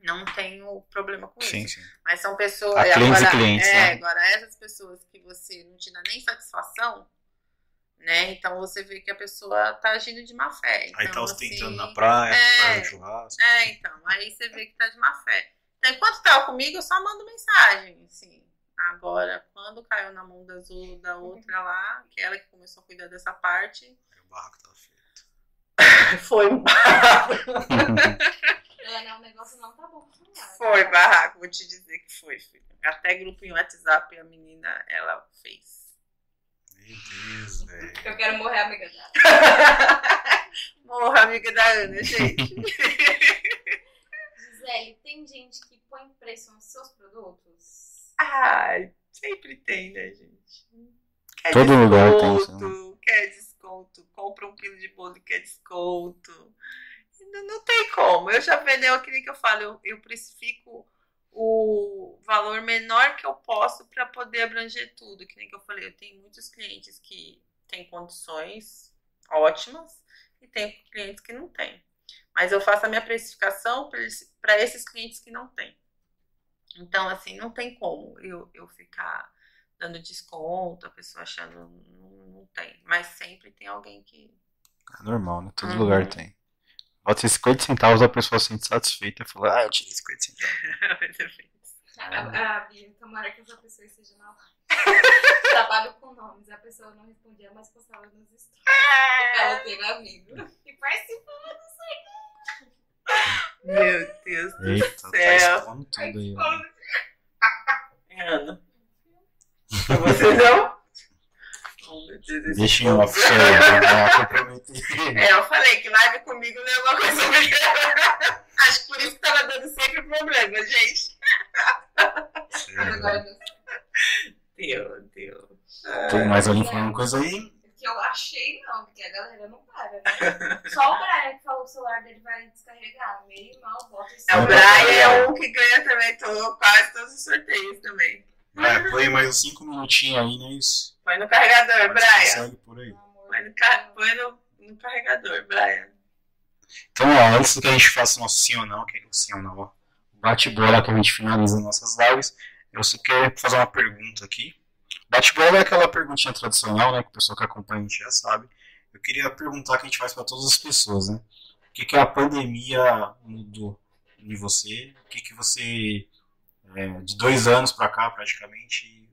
não tenho problema com Sim, isso. sim. Mas são pessoas. Há clientes e agora, clientes, é, né? agora essas pessoas que você não te dá nem satisfação, né? Então você vê que a pessoa tá agindo de má fé. Aí Então, tá ostentando assim, na praia, é. faz um churrasco. é, então, aí você vê que tá de má fé. Então, enquanto tava comigo, eu só mando mensagem, assim. Agora, quando caiu na mão da azul da outra lá, que é ela que começou a cuidar dessa parte, Aí o barraco tá feito. [laughs] foi um barraco. Ana, o negócio não tá bom. Foi barraco, vou te dizer que foi, filho. Até grupo em WhatsApp a menina, ela fez. Meu Deus, velho. Eu quero morrer amiga dela. [laughs] Morra, amiga da Ana, gente. [laughs] Gisele, tem gente que põe preço nos seus produtos? Ai, sempre tem, né, gente? Quer Todo lugar tem isso, desconto, quer desconto, compra um quilo de bolo e quer desconto. Não, não tem como. Eu já vendeu aquele que eu falo, eu, eu precifico o valor menor que eu posso para poder abranger tudo. Que nem que eu falei, eu tenho muitos clientes que têm condições ótimas e tem clientes que não têm. Mas eu faço a minha precificação para esses clientes que não têm. Então, assim, não tem como eu, eu ficar dando desconto, a pessoa achando não, não tem. Mas sempre tem alguém que. É normal, né? Todo Uhum. lugar tem. Bota 50 centavos, a pessoa se sente satisfeita e fala, ah, eu tirei 50 centavos. [laughs] A, a Bia, tomara que essa pessoa esteja na live. [laughs] Trabalho com nomes, a pessoa não respondia, mas postava nos stories. Porque ela teve amigo. E participou. Meu Deus do Eita, tá céu. expondo tudo aí. ó. Ana. Pra você não? Deus, Deixa em off isso aí. É, eu falei que live comigo não é uma coisa. [laughs] Acho que por isso que tava dando sempre problema, gente. Agora deu Meu Deus. Tem mais alguém falando coisa aí? Que eu achei não, porque a galera não para, né? [laughs] Só o Brian que falou que o celular dele vai descarregar. Meu irmão, bota esse É, o Brian é um que ganha também todo, quase todos os sorteios também. Vai, põe mais uns 5 minutinhos aí, não é isso? Põe no carregador, Brian. Consegue por aí. Põe no, ca- Deus. põe no, no carregador, Brian. Então, ó, antes que a gente faça o nosso sim ou não, que é o sim ou não, ó, bate-bola que a gente finaliza nossas lives, eu só quero fazer uma pergunta aqui. Bate-bola é aquela perguntinha tradicional, né, que o pessoal que acompanha a gente já sabe. Eu queria perguntar que a gente faz para todas as pessoas, né? O que, que a pandemia mudou em você? O que, que você, é, de dois anos para cá, praticamente,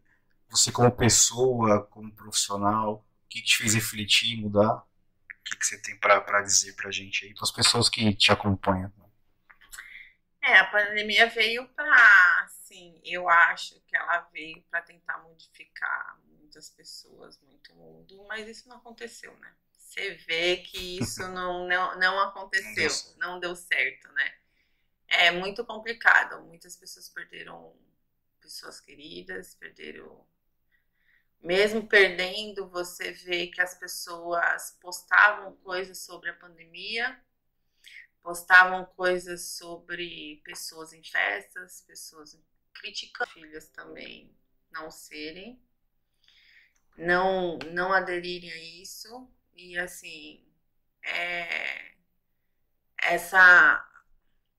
você como pessoa, como profissional, o que, que te fez refletir, mudar? O que, que você tem para dizer pra gente aí, para as pessoas que te acompanham? É, a pandemia veio para, assim, eu acho que ela veio para tentar modificar muitas pessoas, muito mundo, mas isso não aconteceu, né? Você vê que isso [laughs] não, não, não aconteceu, não deu certo, né? É muito complicado. Muitas pessoas perderam pessoas queridas, perderam. Mesmo perdendo, você vê que as pessoas postavam coisas sobre a pandemia, postavam coisas sobre pessoas em festas, pessoas criticando filhas também não serem, não não aderirem a isso. E assim é, essa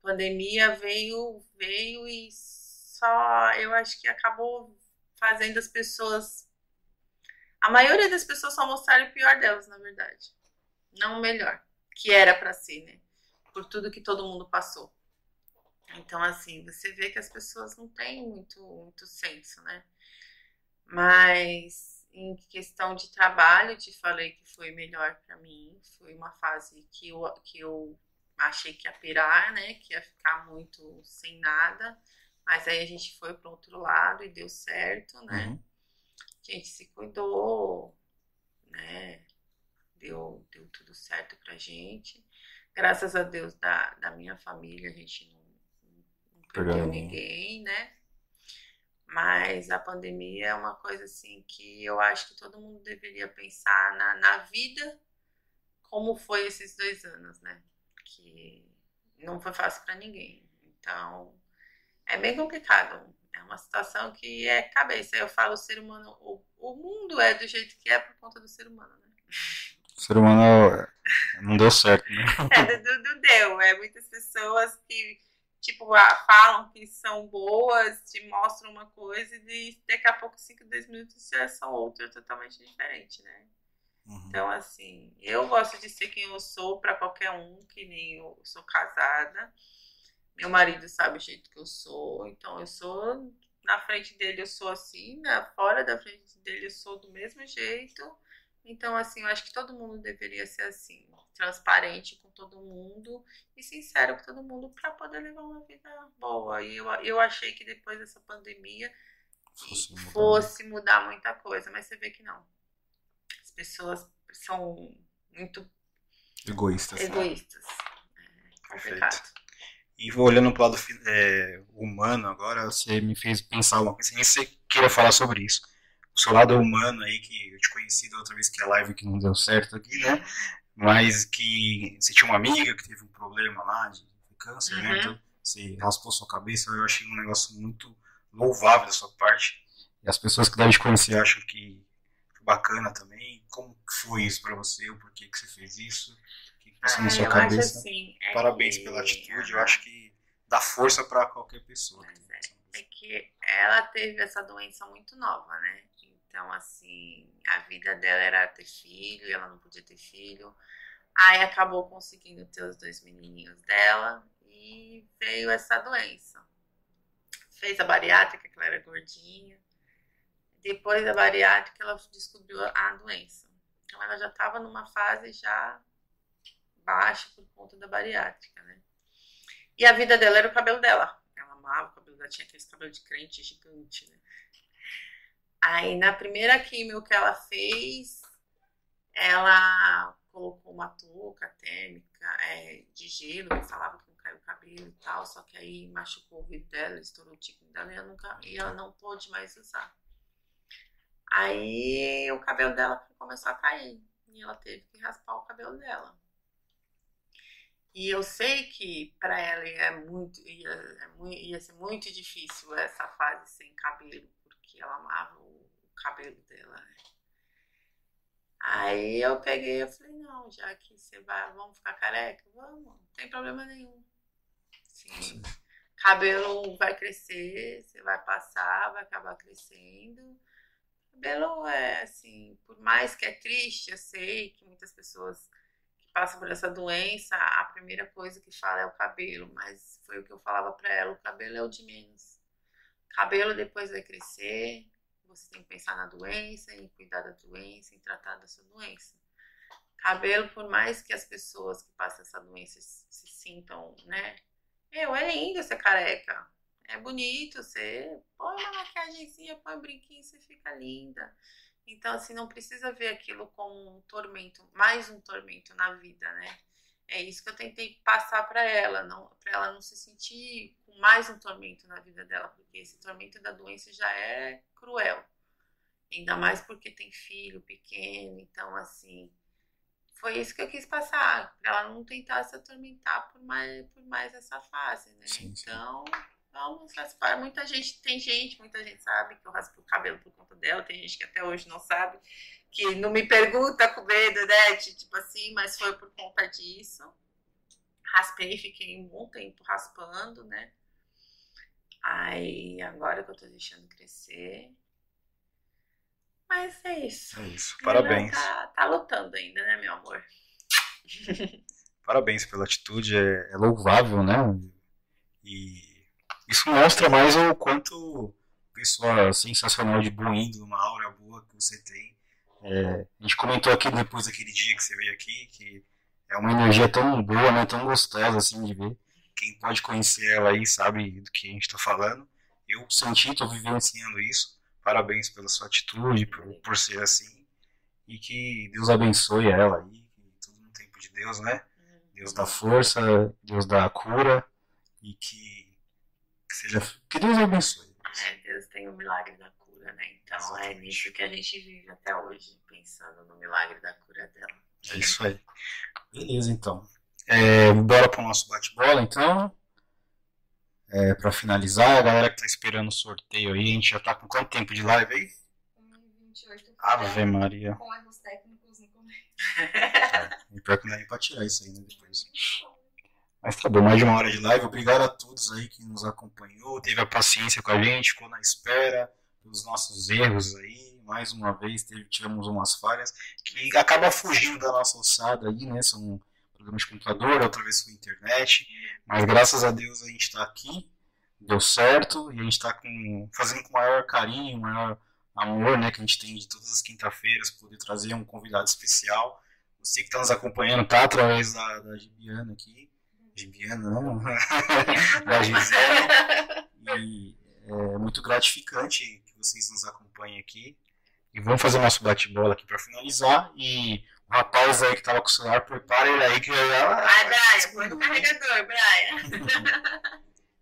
pandemia veio veio e só eu acho que acabou fazendo as pessoas a maioria das pessoas só mostraram o pior delas na verdade. Não o melhor que era para si né? Por tudo que todo mundo passou. Então, assim, você vê que as pessoas não têm muito, muito senso, né? Mas em questão de trabalho, te falei que foi melhor para mim. Foi uma fase que eu, que eu achei que ia pirar, né? Que ia ficar muito sem nada. Mas aí a gente foi para outro lado e deu certo, né? Uhum. A gente se cuidou, né? Deu, deu tudo certo pra gente. Graças a Deus, da, da minha família, a gente não, não perdeu Perdeu ninguém, né? Mas a pandemia é uma coisa assim que eu acho que todo mundo deveria pensar na, na vida como foi esses dois anos, né? Que não foi fácil para ninguém. Então, é bem complicado. É uma situação que é cabeça. Eu falo, o ser humano, o, o mundo é do jeito que é por conta do ser humano, né? O ser humano não deu certo, né? [laughs] É, do deu. É muitas pessoas que, tipo, falam que são boas, te mostram uma coisa e daqui a pouco, 5, 10 minutos, já são outra totalmente diferente, né? Uhum. Então, assim, eu gosto de ser quem eu sou para qualquer um, que nem eu sou casada. Meu marido sabe o jeito que eu sou, então eu sou na frente dele eu sou assim, na fora da frente dele eu sou do mesmo jeito. Então, assim, eu acho que todo mundo deveria ser assim, transparente com todo mundo e sincero com todo mundo para poder levar uma vida boa. E eu, eu achei que depois dessa pandemia Fosse mudar. fosse mudar muita coisa, mas você vê que não. As pessoas são muito Egoístas. né? egoístas. É complicado. E olhando para o lado é, humano agora, você me fez pensar uma coisa, nem você queira falar sobre isso. O seu lado humano aí, que eu te conheci da outra vez que a live que não deu certo aqui, né? Mas que você tinha uma amiga que teve um problema lá de, câncer, né? Uhum. Então, você raspou sua cabeça, eu achei um negócio muito louvável da sua parte. E as pessoas que devem te conhecer acham que bacana também. Como que foi isso para você? O porquê que você fez isso? O que que passou na Ah, sua cabeça? assim. é Parabéns que- pela atitude, eu acho que dá força para qualquer pessoa. Mas É que ela teve essa doença muito nova, né? Então, assim, a vida dela era ter filho, ela não podia ter filho. Aí acabou conseguindo ter os dois menininhos dela e veio essa doença. Fez a bariátrica, que ela era gordinha. Depois da bariátrica, ela descobriu a doença. Então, ela já estava numa fase já baixa por conta da bariátrica, né? E a vida dela era o cabelo dela. Ela amava o cabelo dela, tinha aqueles cabelo de crente gigante, né? Aí na primeira químio que ela fez, ela colocou uma touca térmica é, de gelo, que falava que não caiu o cabelo e tal, só que aí machucou o ouvido dela, estourou o tico dela e ela, nunca, e ela não pôde mais usar. Aí o cabelo dela começou a cair e ela teve que raspar o cabelo dela. E eu sei que para ela é muito, ia, é ia ser muito difícil essa fase sem cabelo, porque ela amava o, cabelo dela, né? Aí eu peguei e falei, não, já que você vai, vamos ficar careca? Vamos, não tem problema nenhum. Sim, [laughs] cabelo vai crescer, você vai passar, vai acabar crescendo. Cabelo é assim, por mais que é triste, eu sei que muitas pessoas que passam por essa doença, a primeira coisa que fala é o cabelo, mas foi o que eu falava pra ela, o cabelo é o de menos. Cabelo depois vai crescer, você tem que pensar na doença, em cuidar da doença, em tratar dessa doença. Cabelo, por mais que as pessoas que passam essa doença se sintam, né? Meu, é lindo ser careca. É bonito, você põe uma maquiagemzinha, põe um brinquinho, você fica linda. Então, assim, não precisa ver aquilo como um tormento, mais um tormento na vida, né? É isso que eu tentei passar para ela, não, para ela não se sentir com mais um tormento na vida dela, porque esse tormento da doença já é cruel. Ainda mais porque tem filho pequeno, então assim, foi isso que eu quis passar, para ela não tentar se atormentar por mais, por mais essa fase, né? Sim, sim. Então, vamos raspar. Muita gente, tem gente, muita gente sabe que eu raspo o cabelo por conta dela, tem gente que até hoje não sabe, que não me pergunta com medo, né? de, tipo assim, mas foi por conta disso. Raspei, fiquei um bom tempo raspando, né? Aí agora que eu tô deixando crescer. Mas é isso. É isso. Parabéns. Tá, tá lutando ainda, né, meu amor? Parabéns pela atitude, é, é louvável, né? E isso mostra mais o quanto pessoa sensacional de índole, uma aura boa que você tem. É, a gente comentou aqui depois daquele dia que você veio aqui, que é uma energia tão boa, né, tão gostosa assim de ver. Quem pode conhecer ela aí sabe do que a gente está falando. Eu senti, estou vivenciando isso. Parabéns pela sua atitude, por, por ser assim. E que Deus abençoe ela aí, tudo no tempo de Deus, né? Deus dá força, Deus dá cura e que, que seja que Deus abençoe. É, Deus tem o milagre da cura, né? Então é Exatamente. nisso que a gente vive até hoje, pensando no milagre da cura dela. É isso aí. Beleza, então. É, bora pro nosso bate-bola, então. É, para finalizar, a galera que tá esperando o sorteio aí, a gente já tá com quanto tempo de live aí? 1,28 Ave Maria. com erros técnicos no começo. E pior que não pra tirar isso aí, né, depois. Mas tá bom, mais de uma hora de live. Obrigado a todos aí que nos acompanhou, teve a paciência com a gente, ficou na espera pelos nossos erros aí. Mais uma vez teve, tivemos umas falhas que acaba fugindo da nossa alçada aí, né? São programas de computador, outra vez foi internet. Mas graças a Deus a gente está aqui, deu certo, e a gente está com, fazendo com o maior carinho, maior amor, né? Que a gente tem de todas as quinta-feiras, poder trazer um convidado especial. Você que está nos acompanhando tá através da, da Gibiana aqui. Gibiana, não? [laughs] da Gisele. [laughs] E é muito gratificante vocês nos acompanhem aqui. E vamos fazer nosso bate-bola aqui para finalizar. E o rapaz aí que tava com o celular, prepara ele aí que já. Ai, Brian, põe no carregador, Brian.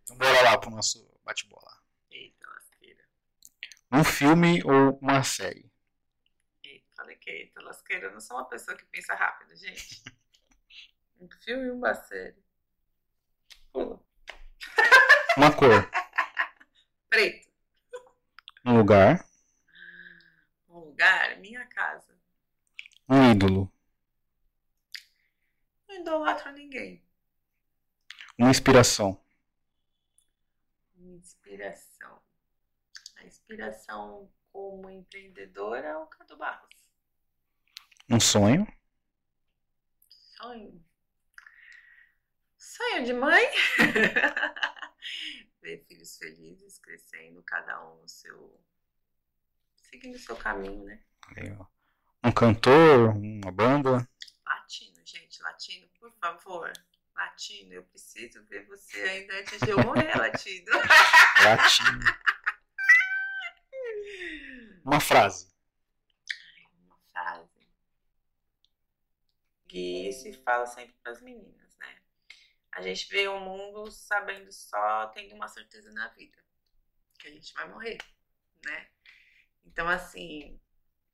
Então bora lá pro nosso bate-bola. Eita, lasqueira. Um filme ou uma série? Eita, falei que eita, lasqueira. Eu não sou uma pessoa que pensa rápido, gente. [laughs] Um filme e uma série. Pula. Uma cor, [laughs] Preto. Um lugar, Um lugar, minha casa. um ídolo, Não idolatro ninguém. uma inspiração, Inspiração. A inspiração como empreendedora é o Cadu Barros. um sonho, Sonho. Sonho de mãe. [laughs] Ver filhos felizes crescendo, cada um no seu. seguindo o seu caminho, né? um cantor, uma banda, Latino, gente, latino, por favor. Latino, eu preciso ver você ainda antes de eu morrer, [laughs] latino. latino. Uma frase. Uma frase. Que se fala sempre para as meninas? A gente vê o mundo sabendo só, tendo uma certeza na vida. Que a gente vai morrer, né? Então, assim,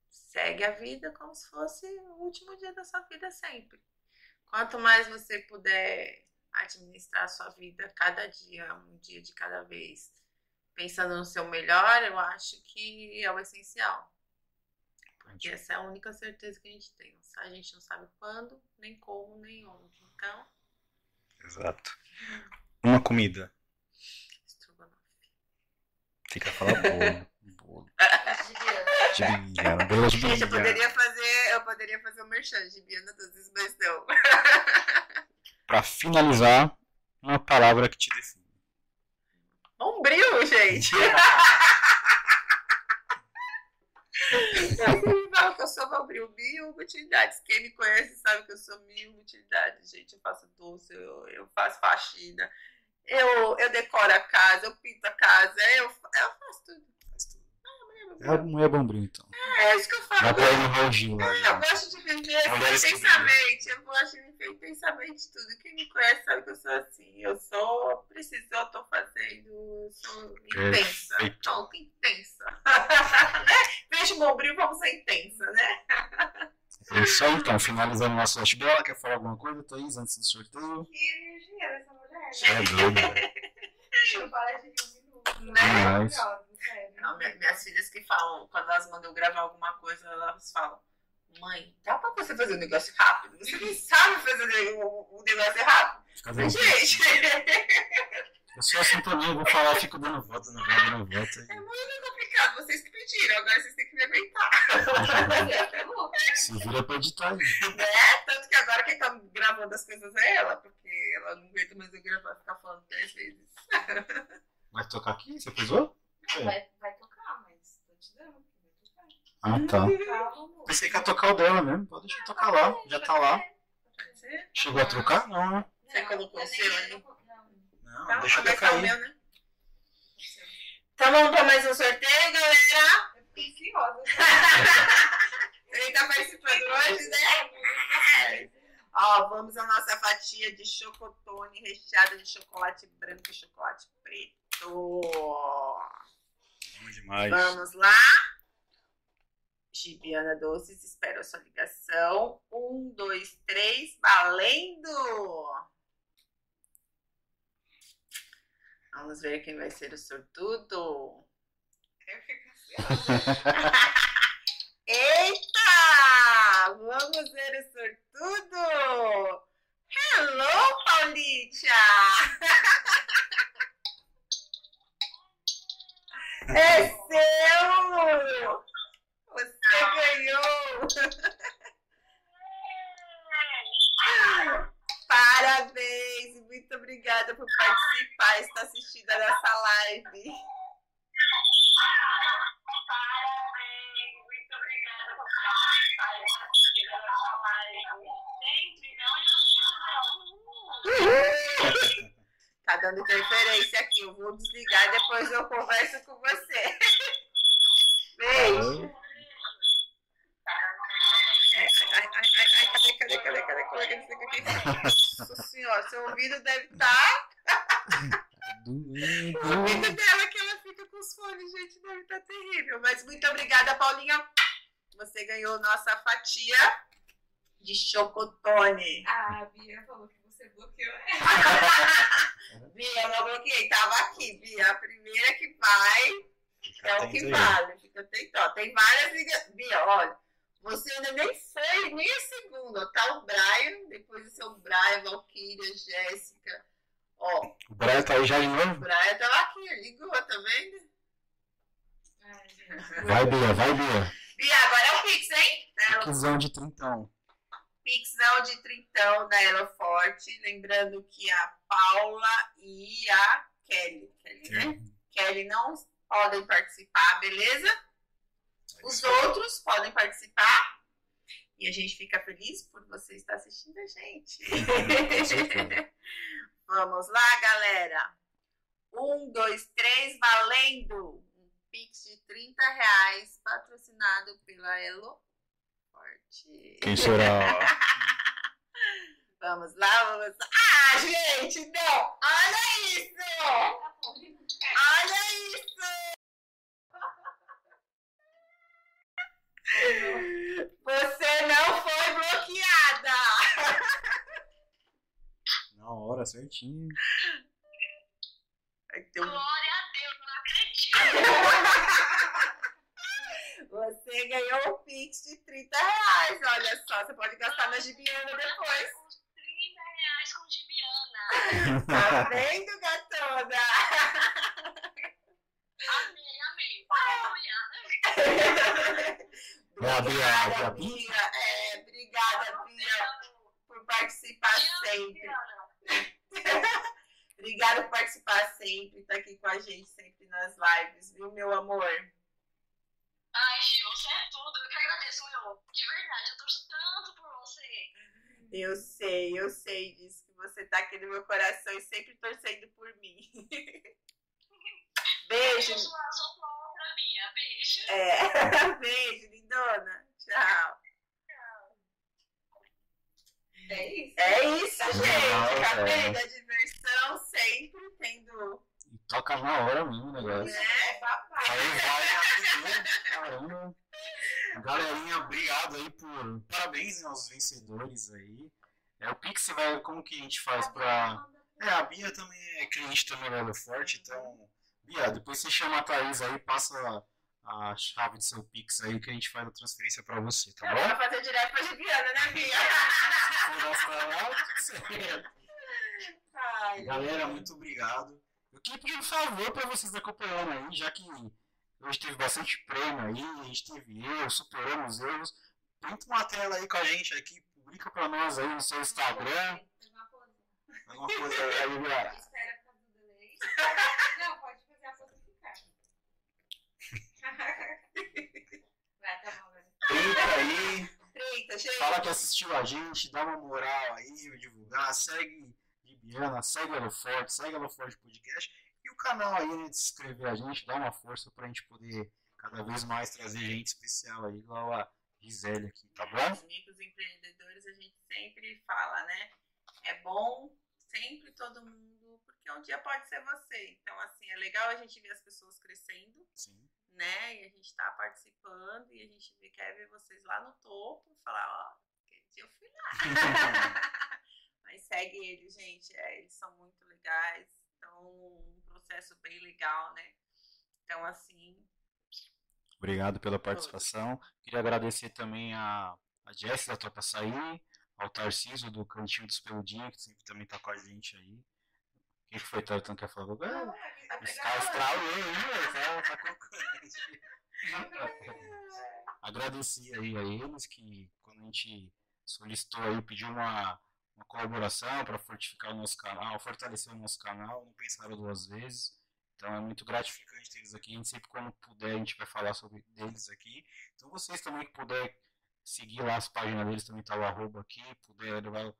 segue a vida como se fosse o último dia da sua vida sempre. Quanto mais você puder administrar a sua vida cada dia, um dia de cada vez, pensando no seu melhor, eu acho que é o essencial. Porque essa é a única certeza que a gente tem. A gente não sabe quando, nem como, nem onde. Então, Exato. Uma comida. Fica a falar bolo. Bolo. Gibiana. Gibiana. Gente, eu Gibiana. poderia fazer, eu poderia fazer o merchan de Biana Duzes, mas não. Pra finalizar, uma palavra que te define. Bombril, gente! [laughs] Falo que eu sou bombril, mil utilidades. Quem me conhece sabe que eu sou mil utilidades, gente. Eu faço doce, eu, eu faço faxina, eu, eu decoro a casa, eu pinto a casa, eu, eu faço tudo. É a mulher bombril, então. É isso que eu falo. Dá pra ir no Raul Gil lá. Eu gosto de viver intensamente. Eu gosto de viver intensamente tudo. Quem me conhece sabe que eu sou assim. Eu sou, precisou, eu tô fazendo. Eu sou intensa. Tô intensa. [laughs] né? Vejo o bombril, vamos ser intensa, né? É isso aí, então. Finalizando nosso bate-bola. Quer falar alguma coisa, Thaís, antes do sorteio? Que energia dessa mulher. É velho. Não para de um minuto. Né? Demais. Não, minha- minhas filhas que falam, quando elas mandam eu gravar alguma coisa, elas falam. Mãe, dá pra você fazer um negócio rápido? Você não sabe fazer o negócio rápido? Gente, Eu sou assim também, eu vou falar, fico dando volta, dando volta, dando volta. é muito complicado. Vocês que pediram, agora vocês têm que me aguentar. [laughs] Se vira pra editar né? Tanto que agora quem tá gravando as coisas é ela, porque ela não aguenta mais eu gravar, ficar falando dez vezes. Vai tocar aqui? Você pesou? Vai, vai Ah, tá. [laughs] Pensei que ia tocar o dela mesmo. Pode deixar eu tocar lá. Já tá lá. Chegou a trocar? Não. Você colocou o seu ali? Não. Não, Tá, deixa eu vai tocar ficar o aí. meu, né? Então vamos para mais um sorteio, galera. Eu fiquei ansiosa. [laughs] Ele tá participando hoje, né? Ó, vamos à nossa fatia de chocotone recheada de chocolate branco e chocolate preto. Demais. Vamos lá. Gibiana Doces, espero a sua ligação. Um, dois, três, valendo! Vamos ver quem vai ser o sortudo. Eu fico ansiosa. [laughs] Eita! Vamos ver o sortudo! Hello, Paulitia! [laughs] É seu! Você ganhou! Parabéns! Muito obrigada por participar e estar assistindo a nossa live. Parabéns, muito obrigada por participar e assistir a nossa live. Sempre, não, eu não [laughs] Tá dando interferência aqui. Eu vou desligar e depois eu converso com você. [laughs] Beijo. Ai, ai, ai, ai, cadê, cadê, cadê, cadê? Coloca isso. Nossa senhora, seu ouvido deve tá [laughs] estar. Doendo. O ouvido dela que ela fica com os fones, gente, deve estar terrível. Mas muito obrigada, Paulinha. Você ganhou nossa fatia de chocotone. Ah, a Bia falou que você bloqueou ela. [laughs] Bia, eu não bloqueei, tava aqui, Bia. A primeira que vai é o que vale. Fica atento. Tem várias. Bia, olha, você ainda nem foi nem a segunda. Tá o Brian, depois o seu Brian, Valkyria, Jéssica. Ó, O Brian tá aí já de o novo? Brian tava aqui, ligou, tá vendo? Ai. Vai, Bia, vai, Bia. Bia, agora é o Pix, hein? Quinzão de trintão. Pixão de trintão da Elo Forte. Lembrando que a Paula e a Kelly, Kelly, né? Kelly não podem participar, beleza? Os outros podem participar. E a gente fica feliz por você estar assistindo a gente. [laughs] [laughs] Vamos lá, galera. Um, dois, três, valendo! Um Pix de 30 reais, patrocinado pela Elo Forte. Quem será? [laughs] Vamos lá, vamos lá. Ah, gente, não! Olha isso! Olha isso! Você não foi bloqueada! Na hora, certinho. Glória a Deus, eu não acredito. [laughs] Você ganhou um Pix de 30 reais. Olha só, você pode gastar na Gibiana depois. Os 30 reais com Gibiana. [laughs] Tá vendo, gatona? Amei, amei. Aleluia. [laughs] A Bia, Obrigada, Bia. Bia. É, obrigada, Bia, por participar sempre. [laughs] Obrigada por participar sempre, tá aqui com a gente sempre nas lives, viu, meu amor? Ai, Gil, você é tudo. Eu que agradeço, meu. De verdade, eu torço tanto por você. Eu sei, eu sei disso, que você tá aqui no meu coração e sempre torcendo por mim. [laughs] Beijo. Eu sou, a- sou outra Bia. Beijo. É, [laughs] beijo, lindona. Tchau. É isso. É isso, gente. Acabei da diversão, sempre tendo, toca na hora mesmo o negócio. É babado. Aí vai, caramba. Galerinha, obrigado aí por. Parabéns aos vencedores aí. É, o Pix vai. Como que a gente faz pra. É, a Bia também é cliente também do Elo Forte, então. Bia, depois você chama a Thaís aí, passa a chave do seu Pix aí que a gente faz a transferência pra você, tá bom? vai fazer direto pra Juliana, né, Bia? [laughs] Gastar lá, tudo certo. Ai, Galera, muito obrigado. Eu queria pedir um favor para vocês acompanhando aí, já que hoje teve bastante prêmio aí, a gente teve erros, superamos erros. Printa uma tela aí com a gente aqui, publica para nós aí no seu Instagram, Uma coisa. alguma coisa aí, galera. Espera por causa do delay. [laughs] Não, pode fazer a foto ficar. [laughs] Vai, tá gente. Fala que assistiu a gente, dá uma moral aí, divulgar, segue Libiana, segue Elo Forte, segue Elo Forte Podcast e o canal aí, né, de se inscrever a gente, dá uma força pra gente poder cada vez mais trazer gente especial aí, igual a Gisele aqui, tá bom? Os microempreendedores a gente sempre fala, né? É bom sempre todo mundo, porque um dia pode ser você. Então, assim, é legal a gente ver as pessoas crescendo, Sim. né? E a gente tá participando e a gente quer ver vocês lá no topo e falar, ó, aquele dia eu fui lá. [laughs] Mas segue eles, gente. é, eles são muito legais. Então, um processo bem legal, né? Então, assim, Obrigado pela participação. Queria agradecer também a, a Jess da Topa Açaí, ao Tarcísio do Cantinho dos Peludinhos, que sempre também tá com a gente aí. O que que foi, Tartão, quer falar? Ah, tá Está pegando. estralando, hein, tá, tá. [laughs] Agradecer aí a eles que quando a gente solicitou aí, pediu uma, uma colaboração para fortificar o nosso canal, fortalecer o nosso canal, não pensaram duas vezes. Então é muito gratificante ter eles aqui. A gente sempre quando puder a gente vai falar sobre deles aqui. Então vocês também que puder seguir lá as páginas deles, também tá o arroba aqui, puder levar o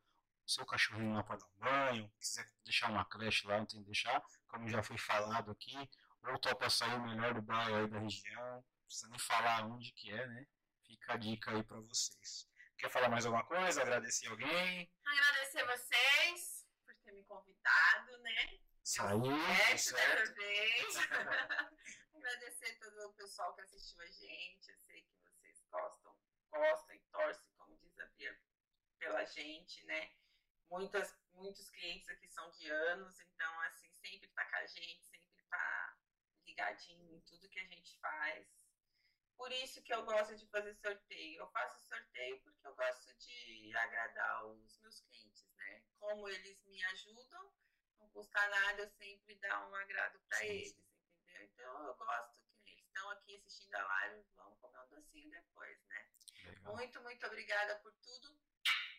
seu cachorrinho lá para dar um banho, quiser deixar uma creche lá, não tem que deixar, como já foi falado aqui, ou topa sair o melhor do bairro aí da região, não precisa nem falar onde que é, né? Fica a dica aí para vocês. Quer falar mais alguma coisa? Agradecer alguém? Agradecer vocês por ter me convidado, né? É, tá certo? vez. [laughs] Agradecer todo o pessoal que assistiu a gente. Eu sei que vocês gostam, gostam e torcem, como diz a Bia, pela gente, né? Muitas, muitos clientes aqui são de anos, então, assim, sempre tá com a gente, sempre tá ligadinho em tudo que a gente faz. Por isso que eu gosto de fazer sorteio. Eu faço sorteio porque eu gosto de agradar os meus clientes, né? Como eles me ajudam, não custa nada eu sempre dar um agrado para eles, entendeu? Então eu gosto que eles estão aqui assistindo a live, vão comer um docinho depois, né? Legal. Muito, muito obrigada por tudo.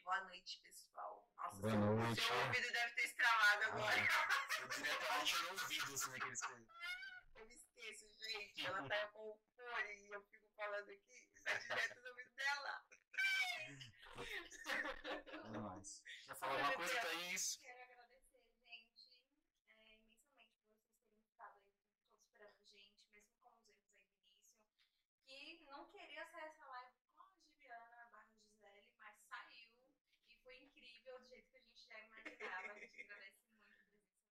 Boa noite, pessoal. Nossa, Boa seu, noite. seu ouvido deve ter estralado agora. Foi diretamente no ouvido, assim, naqueles Eu me esqueço, gente. Ela tá com e eu fico falando aqui, direto no ouvido dela. Nóis. Quer falar alguma coisa, Thaís? Quero agradecer, gente, é, imensamente por vocês terem estado aí todos esperando a gente, mesmo com os erros aí do início. Que não queria sair essa live com a Giviana barra Gisele, mas saiu e foi incrível do jeito que a gente já imaginava. A gente agradece muito a presença dela.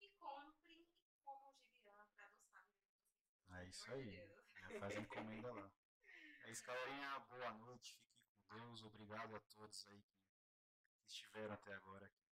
E comprem e comam Giviana pra adoçar a vida de vocês. É isso aí. Faz a encomenda lá. É isso, galerinha. Boa noite. Fiquem com Deus. Obrigado a todos aí que estiveram até agora aqui.